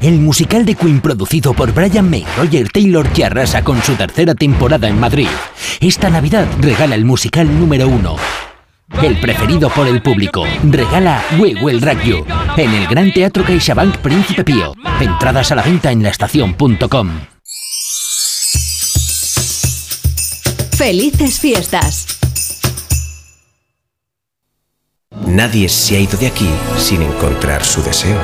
el musical de Queen producido por Brian May, Roger Taylor que arrasa con su tercera temporada en Madrid. Esta Navidad regala el musical número uno. El preferido por el público. Regala We Will Rock You en el Gran Teatro CaixaBank Príncipe Pío. Entradas a la venta en laestacion.com. Felices fiestas. Nadie se ha ido de aquí sin encontrar su deseo.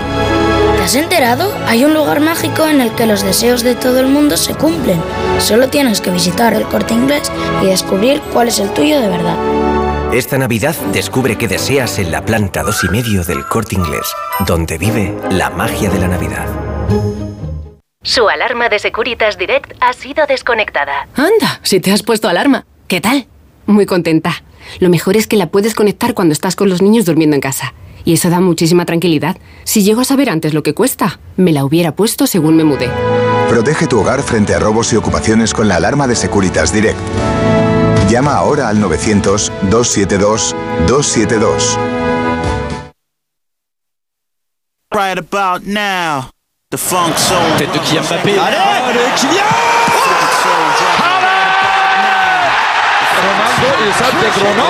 ¿Te has enterado? Hay un lugar mágico en el que los deseos de todo el mundo se cumplen. Solo tienes que visitar el corte inglés y descubrir cuál es el tuyo de verdad. Esta Navidad descubre qué deseas en la planta dos y medio del corte inglés, donde vive la magia de la Navidad. Su alarma de Securitas Direct ha sido desconectada. Anda, si te has puesto alarma. ¿Qué tal? Muy contenta. Lo mejor es que la puedes conectar cuando estás con los niños durmiendo en casa. Y eso da muchísima tranquilidad. Si llego a saber antes lo que cuesta, me la hubiera puesto según me mudé. Protege tu hogar frente a robos y ocupaciones con la alarma de Securitas Direct. Llama ahora al 900-272-272. Right about now, the funk soul. Tête de Kylian Mbappé. Allez, Kylian Ronaldo y salte Ronaldo.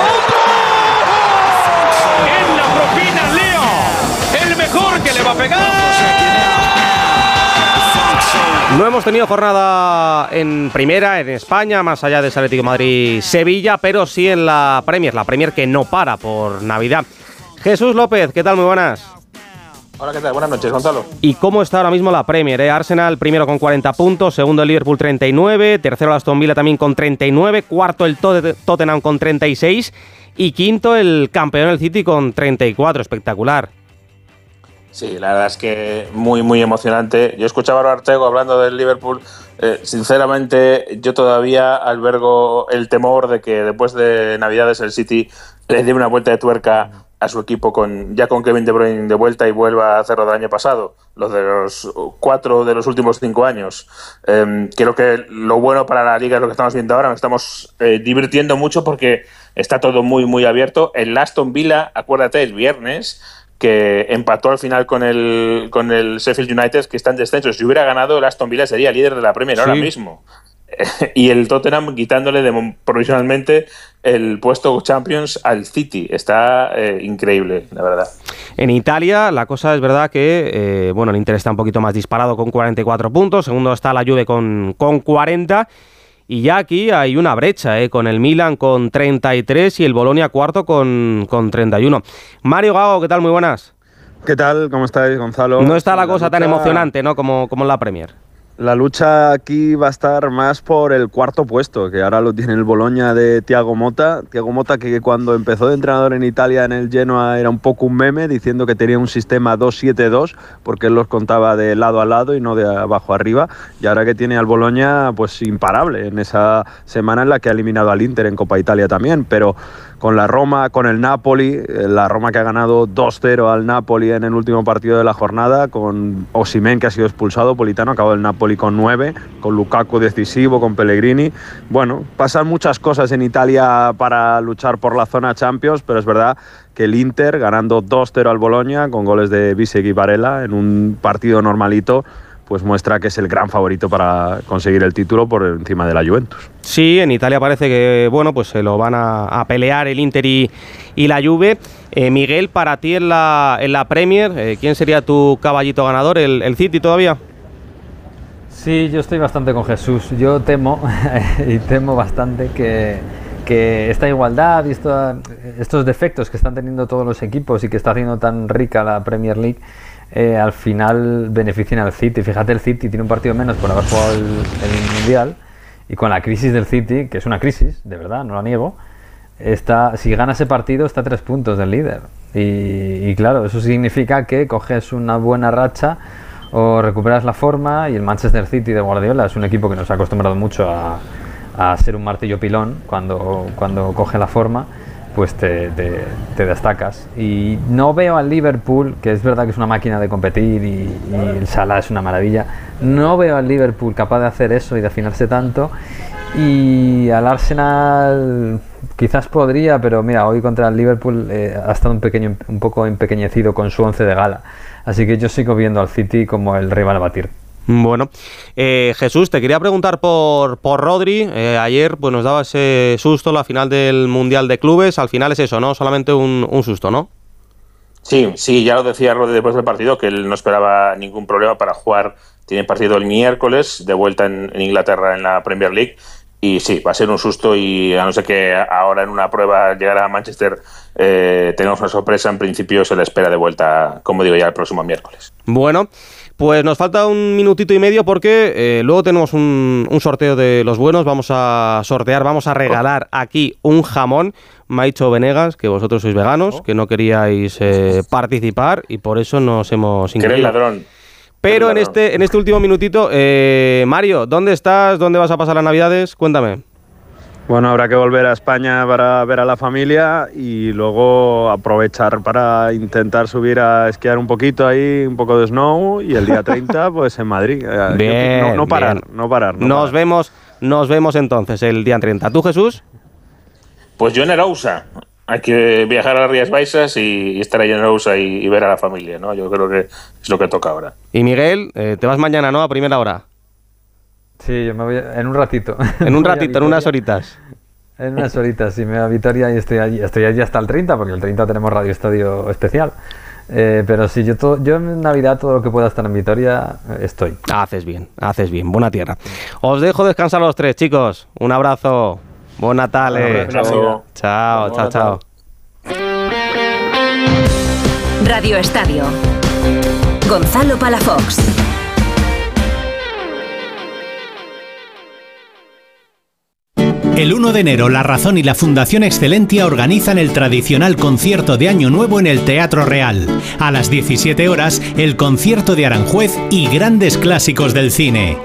En la propina No hemos tenido jornada en primera, en España, más allá de Atlético Madrid-Sevilla, pero sí en la Premier, la Premier que no para por Navidad. Jesús López, ¿qué tal? Muy buenas. Hola, ¿qué tal? Buenas noches, Gonzalo. ¿Y cómo está ahora mismo la Premier? eh? Arsenal primero con 40 puntos, segundo el Liverpool 39, tercero el Aston Villa también con 39, cuarto el Tot- Tottenham con 36 y quinto el campeón el City con 34. Espectacular. Sí, la verdad es que muy, muy emocionante. Yo escuchaba a Artego hablando del Liverpool. Eh, sinceramente, yo todavía albergo el temor de que después de Navidades el City le dé una vuelta de tuerca a su equipo con ya con Kevin De Bruyne de vuelta y vuelva a hacerlo del año pasado, los de los cuatro de los últimos cinco años. Eh, creo que lo bueno para la liga es lo que estamos viendo ahora, nos estamos eh, divirtiendo mucho porque está todo muy, muy abierto. El Aston Villa, acuérdate, el viernes, que empató al final con el, con el Sheffield United, que está en descenso. Si hubiera ganado, el Aston Villa sería líder de la Premier ahora mismo. y el Tottenham quitándole de, provisionalmente el puesto Champions al City. Está eh, increíble, la verdad. En Italia la cosa es verdad que eh, bueno, el Inter está un poquito más disparado con 44 puntos, segundo está la Juve con, con 40 y ya aquí hay una brecha, eh, con el Milan con 33 y el Bolonia cuarto con, con 31. Mario Gago, ¿qué tal? Muy buenas. ¿Qué tal? ¿Cómo estáis, Gonzalo? No está la, cosa tan emocionante, ¿no? Como, como en la Premier. La lucha aquí va a estar más por el cuarto puesto, que ahora lo tiene el Boloña de Tiago Mota. Tiago Mota que cuando empezó de entrenador en Italia en el Genoa era un poco un meme diciendo que tenía un sistema 2-7-2 porque él los contaba de lado a lado y no de abajo arriba. Y ahora que tiene al Boloña pues imparable en esa semana en la que ha eliminado al Inter en Copa Italia también. Pero con la Roma, con el Napoli, eh, la Roma que ha ganado 2-0 al Napoli en el último partido de la jornada, con Osimen que ha sido expulsado, Politano acabó el Napoli con 9, con Lukaku decisivo, con Pellegrini. Bueno, pasan muchas cosas en Italia para luchar por la zona Champions, pero es verdad que el Inter ganando 2-0 al Boloña con goles de Bisek y Varela en un partido normalito pues muestra que es el gran favorito para conseguir el título por encima de la Juventus. Sí, en Italia parece que bueno, pues se lo van a, pelear el Inter y, la Juve. Eh, Miguel, para ti en la, en la Premier, eh, ¿quién sería tu caballito ganador? ¿El, City todavía? Sí, yo estoy bastante con Jesús. Yo temo, y temo bastante que, que esta igualdad y estos defectos que están teniendo todos los equipos y que está haciendo tan rica la Premier League eh, al final benefician al City. Fíjate, el City tiene un partido menos por haber jugado el, Mundial y con la crisis del City, que es una crisis, de verdad, no la niego, está, si gana ese partido está a tres puntos del líder. Y, claro, eso significa que coges una buena racha o recuperas la forma y el Manchester City de Guardiola es un equipo que nos ha acostumbrado mucho a, a ser un martillo pilón cuando, cuando coge la forma pues te, destacas. Y no veo al Liverpool, que es verdad que es una máquina de competir y, el Salah es una maravilla, no veo al Liverpool capaz de hacer eso y de afinarse tanto. Y al Arsenal quizás podría, pero mira, hoy contra el Liverpool eh, ha estado un, pequeño, un poco empequeñecido con su once de gala. Así que yo sigo viendo al City como el rival a batir. Bueno, eh, Jesús, te quería preguntar por, por Rodri. Eh, ayer pues, nos daba ese susto la final del Mundial de Clubes. Al final es eso, ¿no? Solamente un, susto, ¿no? Sí, sí, ya lo decía Rodri después del partido, que él no esperaba ningún problema para jugar. Tiene partido el miércoles, de vuelta en, Inglaterra en la Premier League. Y sí, va a ser un susto y a no ser que ahora en una prueba llegara a Manchester eh, tengamos una sorpresa, en principio se le espera de vuelta, como digo, ya el próximo miércoles. Bueno, pues nos falta un minutito y medio porque eh, luego tenemos un, sorteo de los buenos. Vamos a sortear, vamos a regalar aquí un jamón. Me ha dicho Venegas que vosotros sois veganos, que no queríais eh, participar y por eso nos hemos incluido. ladrón. Pero en este, en este último minutito, eh, Mario, ¿dónde estás? ¿Dónde vas a pasar las navidades? Cuéntame. Bueno, habrá que volver a España para ver a la familia y luego aprovechar para intentar subir a esquiar un poquito ahí, un poco de snow y el día 30 pues en Madrid. Eh, bien, no, parar, no parar. nos vemos, nos vemos entonces el día 30. ¿Tú, Jesús? Pues yo en Erousa. Hay que viajar a las Rías Baixas y, estar ahí en Erousa y, ver a la familia, ¿no? Yo creo que es lo que toca ahora. Y Miguel, eh, te vas mañana, ¿no? A primera hora. Sí, yo me voy en un ratito. En un ratito, en unas horitas. En unas horitas, sí, me voy a Vitoria y estoy allí. Estoy allí hasta el 30, porque el 30 tenemos Radio Estadio especial. Eh, pero sí, yo, todo, yo en Navidad todo lo que pueda estar en Vitoria eh, estoy. Haces bien, haces bien, buena tierra. Os dejo descansar los tres, chicos. Un abrazo. Buen Natal. Chao, chao, chao. Radio Estadio. Gonzalo Palafox. El 1 de enero, La Razón y la Fundación Excelentia organizan el tradicional concierto de Año Nuevo en el Teatro Real. A las 17 horas, el concierto de Aranjuez y grandes clásicos del cine.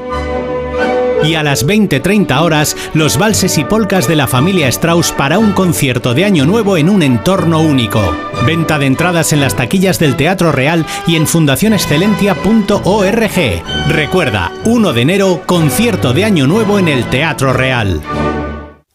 Y a las 20-30 horas, los valses y polcas de la familia Strauss para un concierto de Año Nuevo en un entorno único. Venta de entradas en las taquillas del Teatro Real y en fundacionexcelentia.org. Recuerda, 1 de enero, concierto de Año Nuevo en el Teatro Real.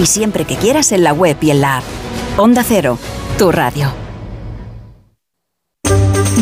y siempre que quieras en la web y en la app. Onda Cero, tu radio.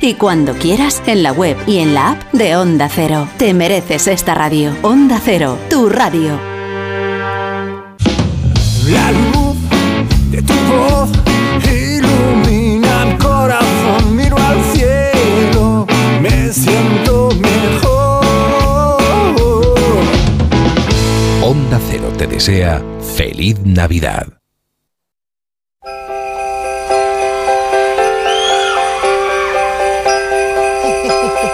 Y cuando quieras, en la web y en la app de Onda Cero. Te mereces esta radio. Onda Cero, tu radio. La luz de tu voz ilumina mi corazón. Miro al cielo, me siento mejor. Onda Cero te desea feliz Navidad.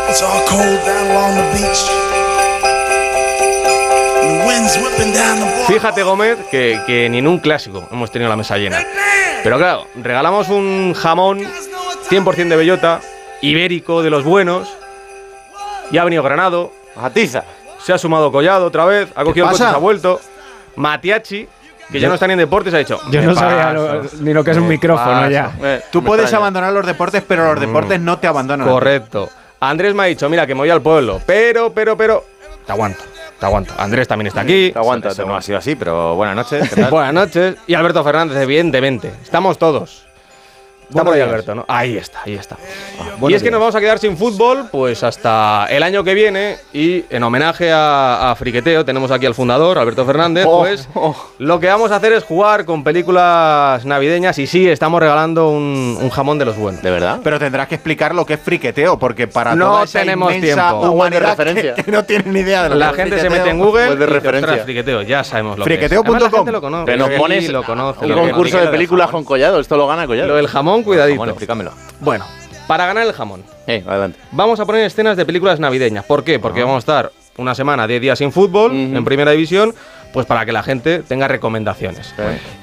It's all cold down along the beach. The wind's whipping down the board. Fíjate, Gómez, que, que ni en un clásico hemos tenido la mesa llena. Pero claro, regalamos un jamón 100% de bellota, ibérico, de los buenos. Y ha venido Granado. Atiza. Se ha sumado Collado otra vez. Ha cogido el coche, pasa? se ha vuelto. Matiachi, que ya no está ni en deportes, ha dicho. Yo "¿Qué no sabía lo- ni lo que es un ¿Qué micrófono pasa?". ya. Tú puedes abandonar los deportes, pero los deportes no te abandonan. a ti. Correcto. Andrés me ha dicho, mira, que me voy al pueblo. Pero, pero, pero. Te aguanto. Te aguanto. Andrés también está aquí. Te aguanta, eso no ha sido así, pero buenas noches. Buenas noches. Y Alberto Fernández, evidentemente. Estamos todos. Está por ahí. Alberto, ¿no? Ahí está, ahí está. y buenos es que nos vamos a quedar sin fútbol, pues hasta el año que viene. Y en homenaje a, a Friqueteo, tenemos aquí al fundador, Alberto Fernández. Oh, pues lo que vamos a hacer es jugar con películas navideñas. Y sí, estamos regalando un, un jamón de los buenos. ¿De verdad? Pero tendrás que explicar lo que es friqueteo, porque para No toda esa tenemos inmensa tiempo. humanidad Buena que, referencia. que no tiene ni idea de lo La que es gente se mete en Google y te referencia. friqueteo, ya sabemos lo Friqueteo que es. Además, la punto gente com. lo conoce. Que nos Sí, pones lo conoce. un lo que- concurso de películas con Collado. Esto lo gana Collado. Lo del jamón, cuidadito. Bueno, explícamelo. Bueno, para ganar el jamón, Eh, adelante. vamos a poner escenas de películas navideñas. ¿Por qué? Porque vamos a estar una semana, 10 días sin fútbol, en primera división, pues para que la gente tenga recomendaciones.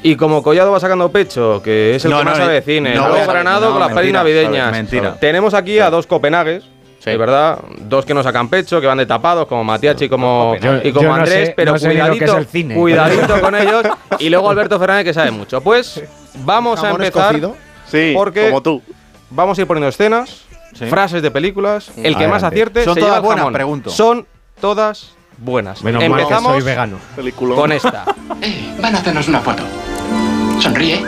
Y como Collado va sacando pecho, que es el No, que no, más eh, sabe de cine, no a- Granado no, con las pelis navideñas. sabes, mentira. Tenemos aquí a dos Copenhagues. De verdad, dos que no sacan pecho, que van de tapados, como Matiachi y como, Yo- y como yo no Andrés, sé- pero no sé cuidadito, es el cine. cuidadito con ellos. Y luego Alberto Fernández, que sabe mucho. Pues vamos a ¿Jamón empezar. escocido? Sí, porque como tú. Vamos a ir poniendo escenas, frases de películas. El que más Adelante. acierte ¿Son se todas lleva el buenas? jamón. Pregunto. Son todas buenas. Menos mal que Empezamos soy vegano. Peliculón. con esta. Van a hacernos una foto. Sonríe.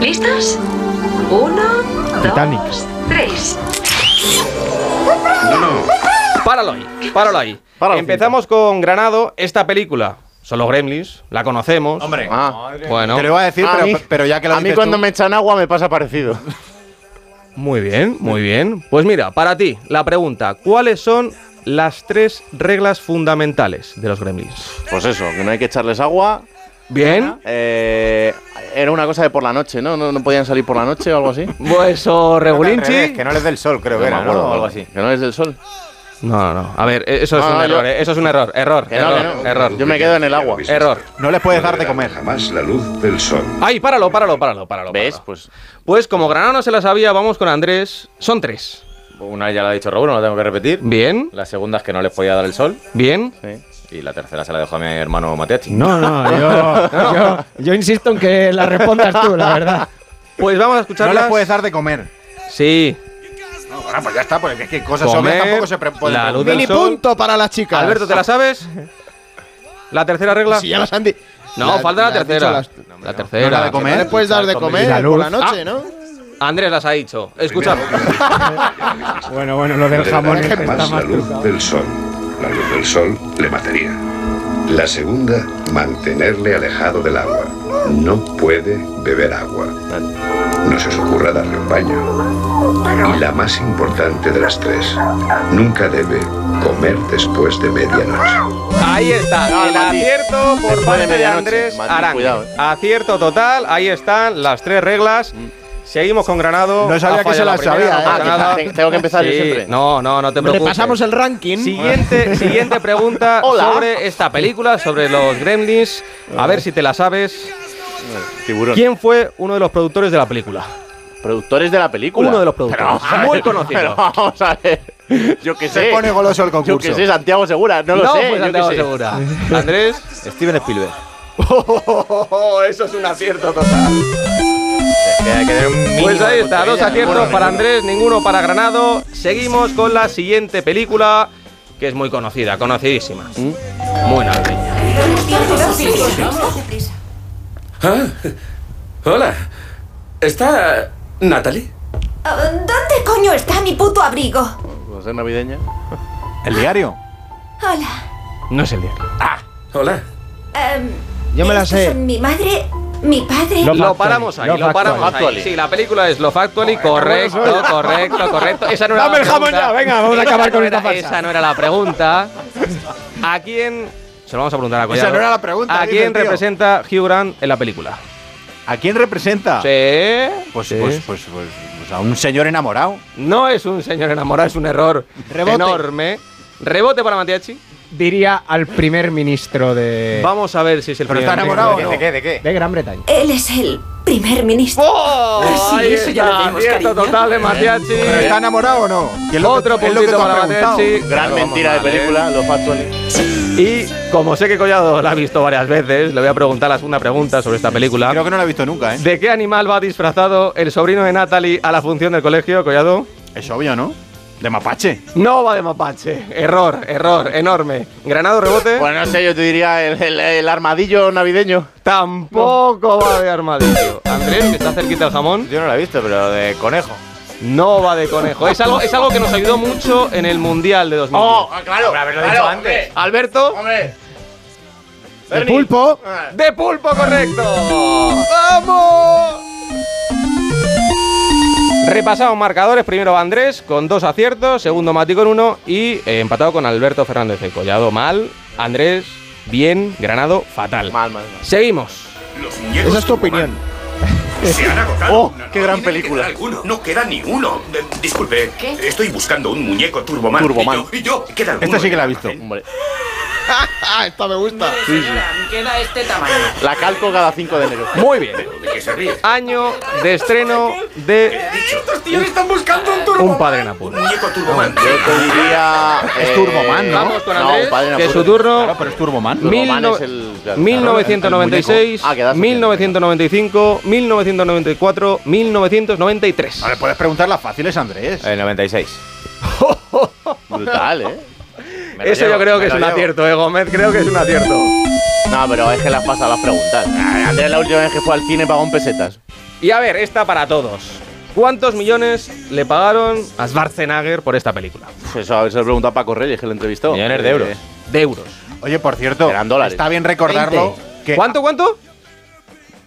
¿Listos? Uno, Titanic. dos, tres. Páralo ahí, páralo ahí. Empezamos con Granado. Esta película, son los Gremlins, la conocemos. Hombre, bueno. te lo iba a decir, A pero, mí- pero ya que lo A mí cuando tú- me echan agua me pasa parecido. Muy bien, muy bien. Pues mira, para ti, la pregunta: ¿cuáles son las tres reglas fundamentales de los Gremlins? Pues eso, que no hay que echarles agua. Bien. Eh, era una cosa de por la noche, ¿no? ¿no? no podían salir por la noche o algo así? Pues o Regulinchi. Que no les dé el sol, creo que No era, me acuerdo, ¿no? O algo así. Que no es del sol. No, no, no. A ver, eh, eso es No, un no, error, yo- eh, eso es un error, error, Que no, error, no. error. Yo me quedo en el agua. Error. No les puedes dar de comer. Jamás la luz del sol. Ay, páralo, páralo, páralo, páralo. ¿Ves? Pues Pues como Granado no se la sabía, vamos con Andrés. Son tres. una ya la ha dicho Raúl, no la tengo que repetir. Bien, La segunda es que no les podía dar el sol. bien. Sí. Y la tercera se la dejó a mi hermano Mateachi. No, no, yo, yo, yo insisto en que la respondas tú, la verdad. Pues vamos a No escucharlas. les puedes dar de comer. Sí. No, bueno, pues ya está, porque es que cosas Comer, obvias tampoco se pre- pueden la luz del sol. para las chicas. Alberto, ¿te la sabes? ¿La tercera regla? Si ya las han di- No, La- falta la, la has tercera. dicho La tercera. No, la de comer. No les puedes dar de comer la por luz. la noche, Ah. ¿no? Andrés las ha dicho. Escuchad. Bueno, bueno, lo del jamón está Jamás la más luz del sol. La luz del sol le mataría. La segunda, mantenerle alejado del agua. No puede beber agua. No se os ocurra darle un baño. Y la más importante de las tres, nunca debe comer después de medianoche. Ahí está, No, el acierto por de parte de. Andrés cuidado, eh. Acierto total, ahí están las tres reglas. Seguimos con Granado. No sabía que se la sabía, ¿eh? Ah, tengo que empezar yo siempre. No, no, no te preocupes. Repasamos el ranking. Siguiente, siguiente pregunta Hola. sobre esta película, sobre los gremlins. A ver si te la sabes. Tiburón. ¿Quién fue uno de los productores de la película? Productores de la película. Uno de los productores. Pero Muy conocido. Pero vamos a ver. Yo que Se sé. pone goloso el Yo concurso. que sé, Santiago Segura. No lo no sé. yo Santiago que sé. Segura. Andrés. Steven Spielberg. eso es un acierto total. Pues ahí está, dos puntería. aciertos para. Andrés, ninguno para Granado. Seguimos con la siguiente película, que es muy conocida, conocidísima. Muy navideña. Ah, hola. ¿Está Natalie? Ah, ¿Dónde coño está mi puto abrigo? ¿Va a ser navideña? ¿El diario? Hola. No es el diario. Ah, hola. Em, Yo me la sé. son mi madre, mi padre. Lo, Love paramos ahí, lo Love paramos ahí. Sí, la película es Love Actually, correcto, correcto, correcto. Esa no era Dame la el jamón pregunta. ya, venga, vamos a acabar con esta farsa. Esa no era la pregunta. ¿A quién? Se lo vamos a preguntar a Collado. Esa no era la pregunta, ¿A quién representa Hugh Grant en la película? ¿A quién representa? Sí. Pues, sí. pues, pues, pues, pues a un señor enamorado. No es un señor enamorado, es un error Rebote. enorme. Rebote para Matiachi. Diría al primer ministro de, Vamos a ver si es el ¿Pero primer está enamorado no? qué? ¿De qué? de Gran Bretaña. Él es el primer ministro. ¡Oh! Sí, Ahí eso ya está, lo tenemos, total de Matiachi. ¿Pero está enamorado o no? Que- Otro que puntito para. Matiachi. Gran mentira de película, Los Actually. Y como sé que Collado la ha visto varias veces, le voy a preguntar la segunda pregunta sobre esta película. Creo que no lo he visto nunca, ¿eh? ¿De qué animal va disfrazado el sobrino de Natalie a la función del colegio, Collado? Es obvio, ¿no? De mapache. No va de mapache. Error, error, enorme. Granado rebote. Bueno, no sé, yo te diría el, el- el armadillo navideño. Tampoco va de armadillo. Andrés, que está cerquita el jamón. Yo no la he visto, pero de conejo. No va de conejo. Es algo, es algo que nos ayudó mucho en el Mundial de 2010. ¡Oh! claro! haberlo claro, dicho antes. hombre, Alberto, ¡Hombre! De pulpo. Ah, de pulpo correcto. ¡Vamos! Repasamos marcadores. Primero Andrés con dos aciertos, segundo Mati con uno y eh, empatado con Alberto Fernández de Collado mal. Andrés, bien. Granado, fatal. Mal, mal, mal. Seguimos. Esa es tu opinión. Se han agotado. ¡Oh, No, qué no gran película. alguno. No queda ni uno. Eh, disculpe, estoy buscando un muñeco Turboman. Turboman. Y yo, y yo, ¿queda alguno Esta sí que la he visto. Hombre. Esta me gusta. Queda este tamaño. La calco cada 5 de enero. Muy bien. ¿De qué se ríe? Año de estreno de Estos tíos están buscando un Turboman. Un padre en apuro. Un muñeco Turboman. Yo te diría. Es eh, Turboman, ¿no? Vamos con No, Andrés, padre en que es su turno. Claro, pero es Turboman. Turboman no- es el. claro, 1996, Ah, quedaste. 1995, 1994, 1993. No le puedes preguntar las fáciles, Andrés. El 96. Brutal, ¿eh? Eso llevo, yo creo que es un llevo. acierto, eh, Gómez. Creo que es un acierto. No, pero es que las pasa las preguntas. Ah, Andrés la última vez que fue al cine pagó en pesetas. Y a ver, esta para todos. ¿Cuántos millones le pagaron a Schwarzenegger por esta película? Pues eso, a ver, se lo preguntó a Paco Reyes, que lo entrevistó. Millones de Eh, euros. De euros. Oye, por cierto, Eran dólares. está bien recordarlo. Que ¿Cuánto, cuánto?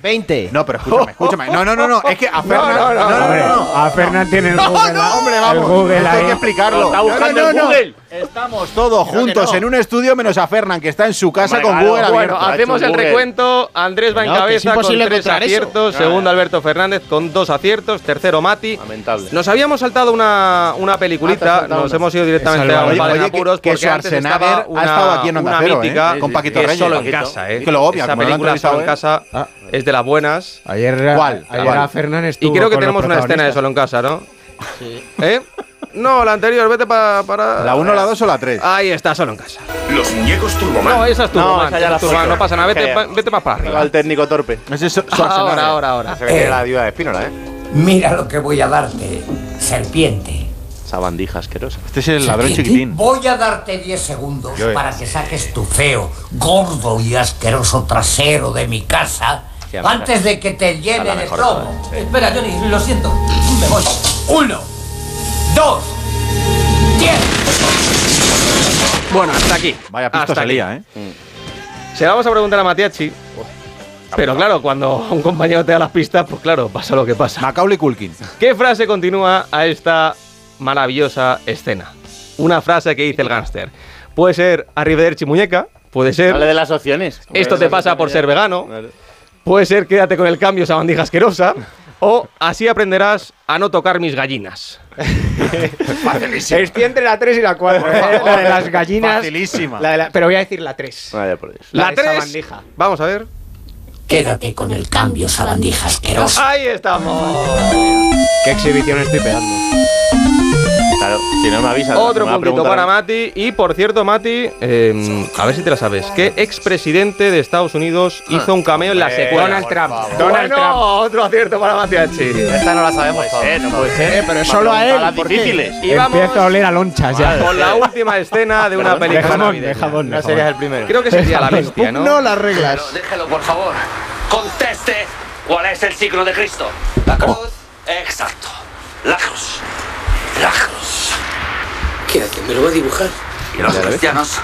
20. No, pero escúchame, escúchame. No, no, no, no. Es que a Fernan. no, no, no, Hombre, no, no. a Fernán tiene el Google. no, hombre, el vamos. Google Esto hay que explicarlo. Lo está buscando No, no, en no, no. Google. Estamos todos que juntos no. en un estudio menos a Fernan, que está en su casa Hombre, con claro, Google bueno, abierto. ha Hacemos el Google. recuento. Andrés va en No, que es cabeza con imposible tres eso. aciertos. Claro. Segundo, Alberto Fernández con dos aciertos. Tercero, Mati. Lamentable. Nos habíamos saltado una, una Ah, peliculita. saltado Nos una. hemos ido directamente a un Oye, que- apuros que porque antes Schwarzenegger estaba ha estado aquí en Onda una Cero, ¿eh? mítica Con Paquito que es Reyes. solo en casa, ¿eh? Que lo obvia, Esa película solo en entrevistado, casa es de las buenas. Ayer, ¿Cuál? ayer Fernán estuvo Y creo que tenemos una escena de solo en casa, ¿no? ¿Eh? No, la anterior, vete pa- para. ¿La 1, la 2 o la 3? Ahí está, solo en casa. Los muñecos Turboman. No, esa es tu No, esa ya la Turboman, no pasa nada, vete, pa- vete más para arriba. Al técnico torpe. Ese es Schwarzenegger. Ahora, ahora, ahora. Se ve que era la diva de Espínola, ¿eh? Mira lo que voy a darte, serpiente. Esa bandija asquerosa. Este es el ladrón chiquitín. Voy a darte 10 segundos Yo, eh. para que saques tu feo, gordo y asqueroso trasero de mi casa Sí, antes de que te a llene mejor plomo. sí. Espera, Johnny, lo siento. Me voy. Uno, dos, diez. Bueno, hasta aquí. Vaya pisto Hasta se aquí. lía, ¿eh? Se la vamos a preguntar a Matiachi. Pero claro, cuando un compañero te da las pistas, pues claro, pasa lo que pasa. Macaulay Culkin. ¿Qué frase continúa a esta maravillosa escena? Una frase que dice el gángster. Puede ser arrivederci muñeca, puede ser Hable de las opciones. esto te pasa por ser vegano, puede ser quédate con el cambio esa bandija asquerosa, o así aprenderás a no tocar mis gallinas. Estoy entre la 3 y la 4. la de las gallinas. Facilísima. la de la- pero voy a decir la 3. Vaya por Dios. La esa 3. bandija. Vamos a ver. Quédate con el cambio, sabandija asquerosa. Ahí estamos. Qué exhibición estoy pegando. Claro, si no me avisa. Otro me puntito para. Mati. Y por cierto, Mati, eh, a ver si te la sabes. ¿Qué expresidente de Estados Unidos hizo un cameo en la secuela? Donald Trump. Donald Trump. otro acierto para Matiachi. Esta no la sabemos No puede ser, no puede ser. Eh, pero solo a él, difíciles. Y vamos Empiezo a oler a lonchas ya. con la última escena de una película de jamón, de No serías el primero. Creo que sería la bestia, ¿no? No las reglas. déjelo, por favor. Conteste cuál es el signo de Cristo. La cruz. Exacto. La cruz. La cruz. ¿Qué hace? ¿Me lo va a dibujar? ¿Y los cristianos?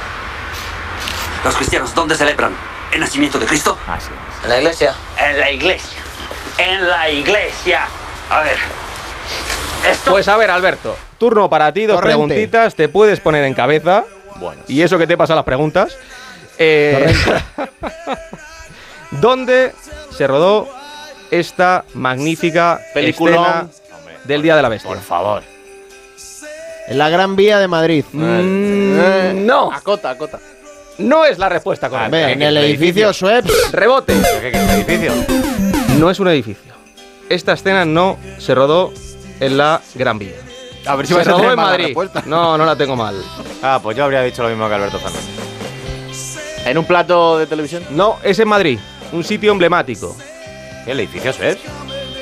¿Los cristianos dónde celebran el nacimiento de Cristo? Ah, sí. En la iglesia. En la iglesia. En la iglesia. A ver. Esto. Pues a ver, Alberto, turno para ti, dos Torrente. preguntitas, te puedes poner en cabeza. Bueno. Y eso que te pasa las preguntas. Eh, ¿Dónde se rodó esta magnífica escena del Día de la Bestia? Por favor. En la Gran Vía de Madrid. Mm, no, Acota, acota. no es la respuesta correcta. Hombre, en el edificio Schweppes. Rebote. ¿Qué, qué, edificio? No es un edificio. Esta escena no se rodó en la Gran Vía. A ver si Se vas a rodó en Madrid. No, no la tengo mal. Ah, pues yo habría dicho lo mismo que Alberto Fernández. En un plato de televisión. No, es en Madrid. Un sitio emblemático. ¿El edificio es?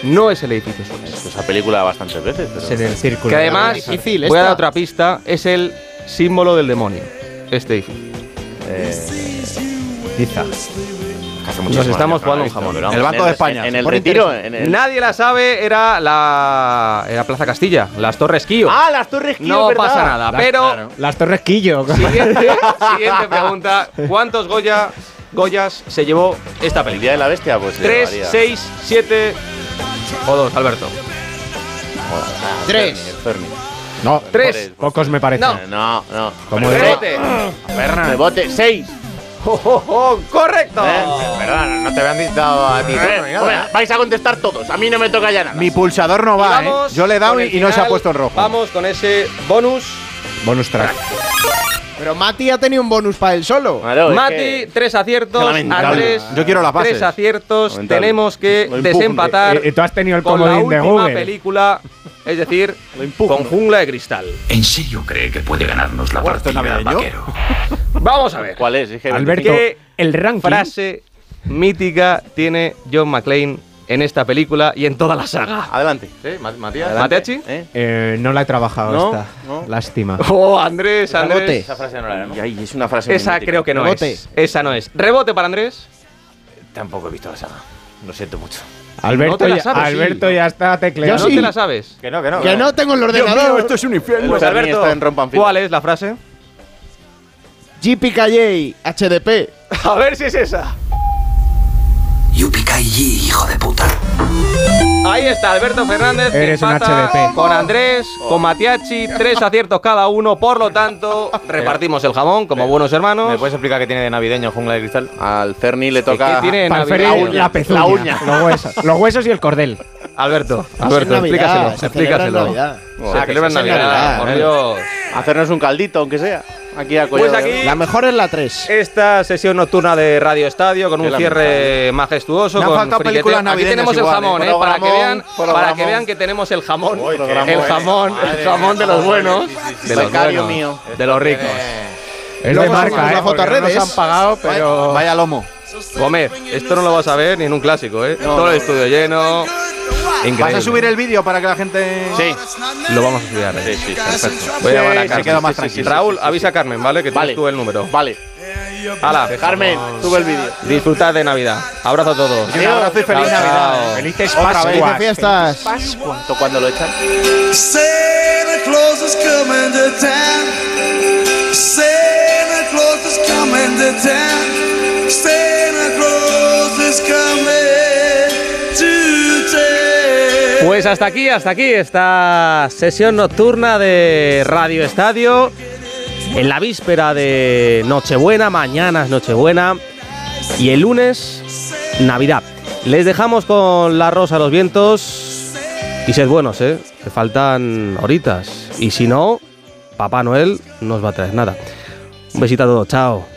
No es el edificio Suez. He visto esa película bastantes veces. pero- Es en el círculo. Que además, Difícil, voy a dar otra pista, es el símbolo del demonio. Este edificio. Quizá. Hace Nos estamos jugando un jamón. El Banco de España. En, en el retiro. En el... Nadie la sabe, era la, era Plaza Castilla, las Torres Kío. Ah, las Torres Kío, no ¿verdad? pasa nada, Las- pero claro. Las Torres Quillo. siguiente, siguiente pregunta, ¿cuántos Goya, Goyas se llevó esta El película? día de la bestia, pues. se ¿Tres, llevaría- seis, siete o dos, Alberto? Ah, Tres. No, Tres. pocos me parecen. No. No, no. Como Pero- de- Rebote. Rebote, seis. Oh, oh, oh, ¡Correcto! Eh, Perdón, no te habían dado a ti Eh, vais a contestar todos. A mí no me toca ya nada. Mi pulsador no va, vamos ¿eh? Yo le he dado y, no se ha puesto en rojo. Vamos con ese bonus. Bonus track. Pero Mati ha tenido un bonus para él solo. Claro, es Mati, que- tres aciertos. Lamentable. Andrés, Yo quiero las bases. tres aciertos. Lamentable. Tenemos que desempatar Y, y tú has tenido el con la comodín de última Google. película, es decir, con Jungla de Cristal. ¿En serio cree que puede ganarnos la Bueno, ¿esto es partida, navideño? vaquero? Vamos a ver. ¿Cuál es? Dije Alberto, ¿Qué el ranking. frase mítica tiene John McClane en esta película y en toda la saga? Adelante. Sí, Ma- Matías. Adelante. ¿Mateachi? ¿Eh? Eh, no la he trabajado No, esta. no. Lástima. Oh, Andrés, Andrés. Rebote. Esa frase no la era, ¿no? Y ahí es una frase Esa mítica. creo que no Rebote. es. Esa no es. Rebote para Andrés. Tampoco he visto la saga. Lo siento mucho. Alberto, No te la ya, sabes, Alberto sí. ya está tecleando. ¿No te la sabes? Que no, que no. Que no tengo el ordenador. esto es un infierno. Pues Alberto, está en. ¿cuál es la frase? GPKJ, HDP. A ver si es esa. Yupikai, hijo de puta. Ahí está, Alberto Fernández. que Eres un empata HDP. Con Andrés, con Matiachi, tres aciertos cada uno. Por lo tanto, repartimos el jamón como buenos hermanos. ¿Me puedes explicar qué tiene de navideño Jungla de Cristal? Al Cerny le ¿Qué toca. tiene Navidad? Ferrer, La uña. la pezuña. La uña. Los huesos. Los huesos y el cordel. Alberto, Es Alberto, Navidad, explícaselo. explícaselo. Se Ah, celebra Navidad, por. Dios. Hacernos un caldito, aunque sea. Aquí a Pues Collado aquí- Oro. La mejor es la 3. Esta sesión nocturna de Radio Estadio con un cierre majestuoso. Me con películas Aquí navideñas tenemos el igual, jamón, ¿eh? ¿eh? Para que, vean, para que vean que tenemos el jamón. Uy, el jamón, el jamón de los buenos. sí, sí, sí. De los Becario buenos, mío. De los ricos. Es Luego de marca, ¿eh? nos han pagado, pero... Vaya lomo. Gómez, esto no lo vas a ver ni en un clásico, ¿eh? Todo el estudio lleno. Increíble. ¿Vas a subir el vídeo para que la gente.? Sí. Lo vamos a subir. Sí, sí, perfecto. Voy a llamar a Se Carmen. queda más Sí, sí, sí. tranquilo. Raúl, avisa a Carmen, ¿vale? Que Vale. tienes tú el número. Vale. Hala. Carmen, sube el vídeo. Disfrutad de Navidad. Abrazo a todos. Un abrazo y feliz Navidad. chao. Felices. Pascuas. Felices fiestas. ¿Cuánto cuando lo echan? Santa Claus is coming to town. Santa Claus is coming to town. Santa Pues hasta aquí, hasta aquí esta sesión nocturna de Radio Estadio. En la víspera de Nochebuena, mañana es Nochebuena y el lunes Navidad. Les dejamos con la rosa a los vientos y sed buenos, ¿eh? Que faltan horitas. Y si no, Papá Noel no os va a traer nada. Un besito a todos, chao.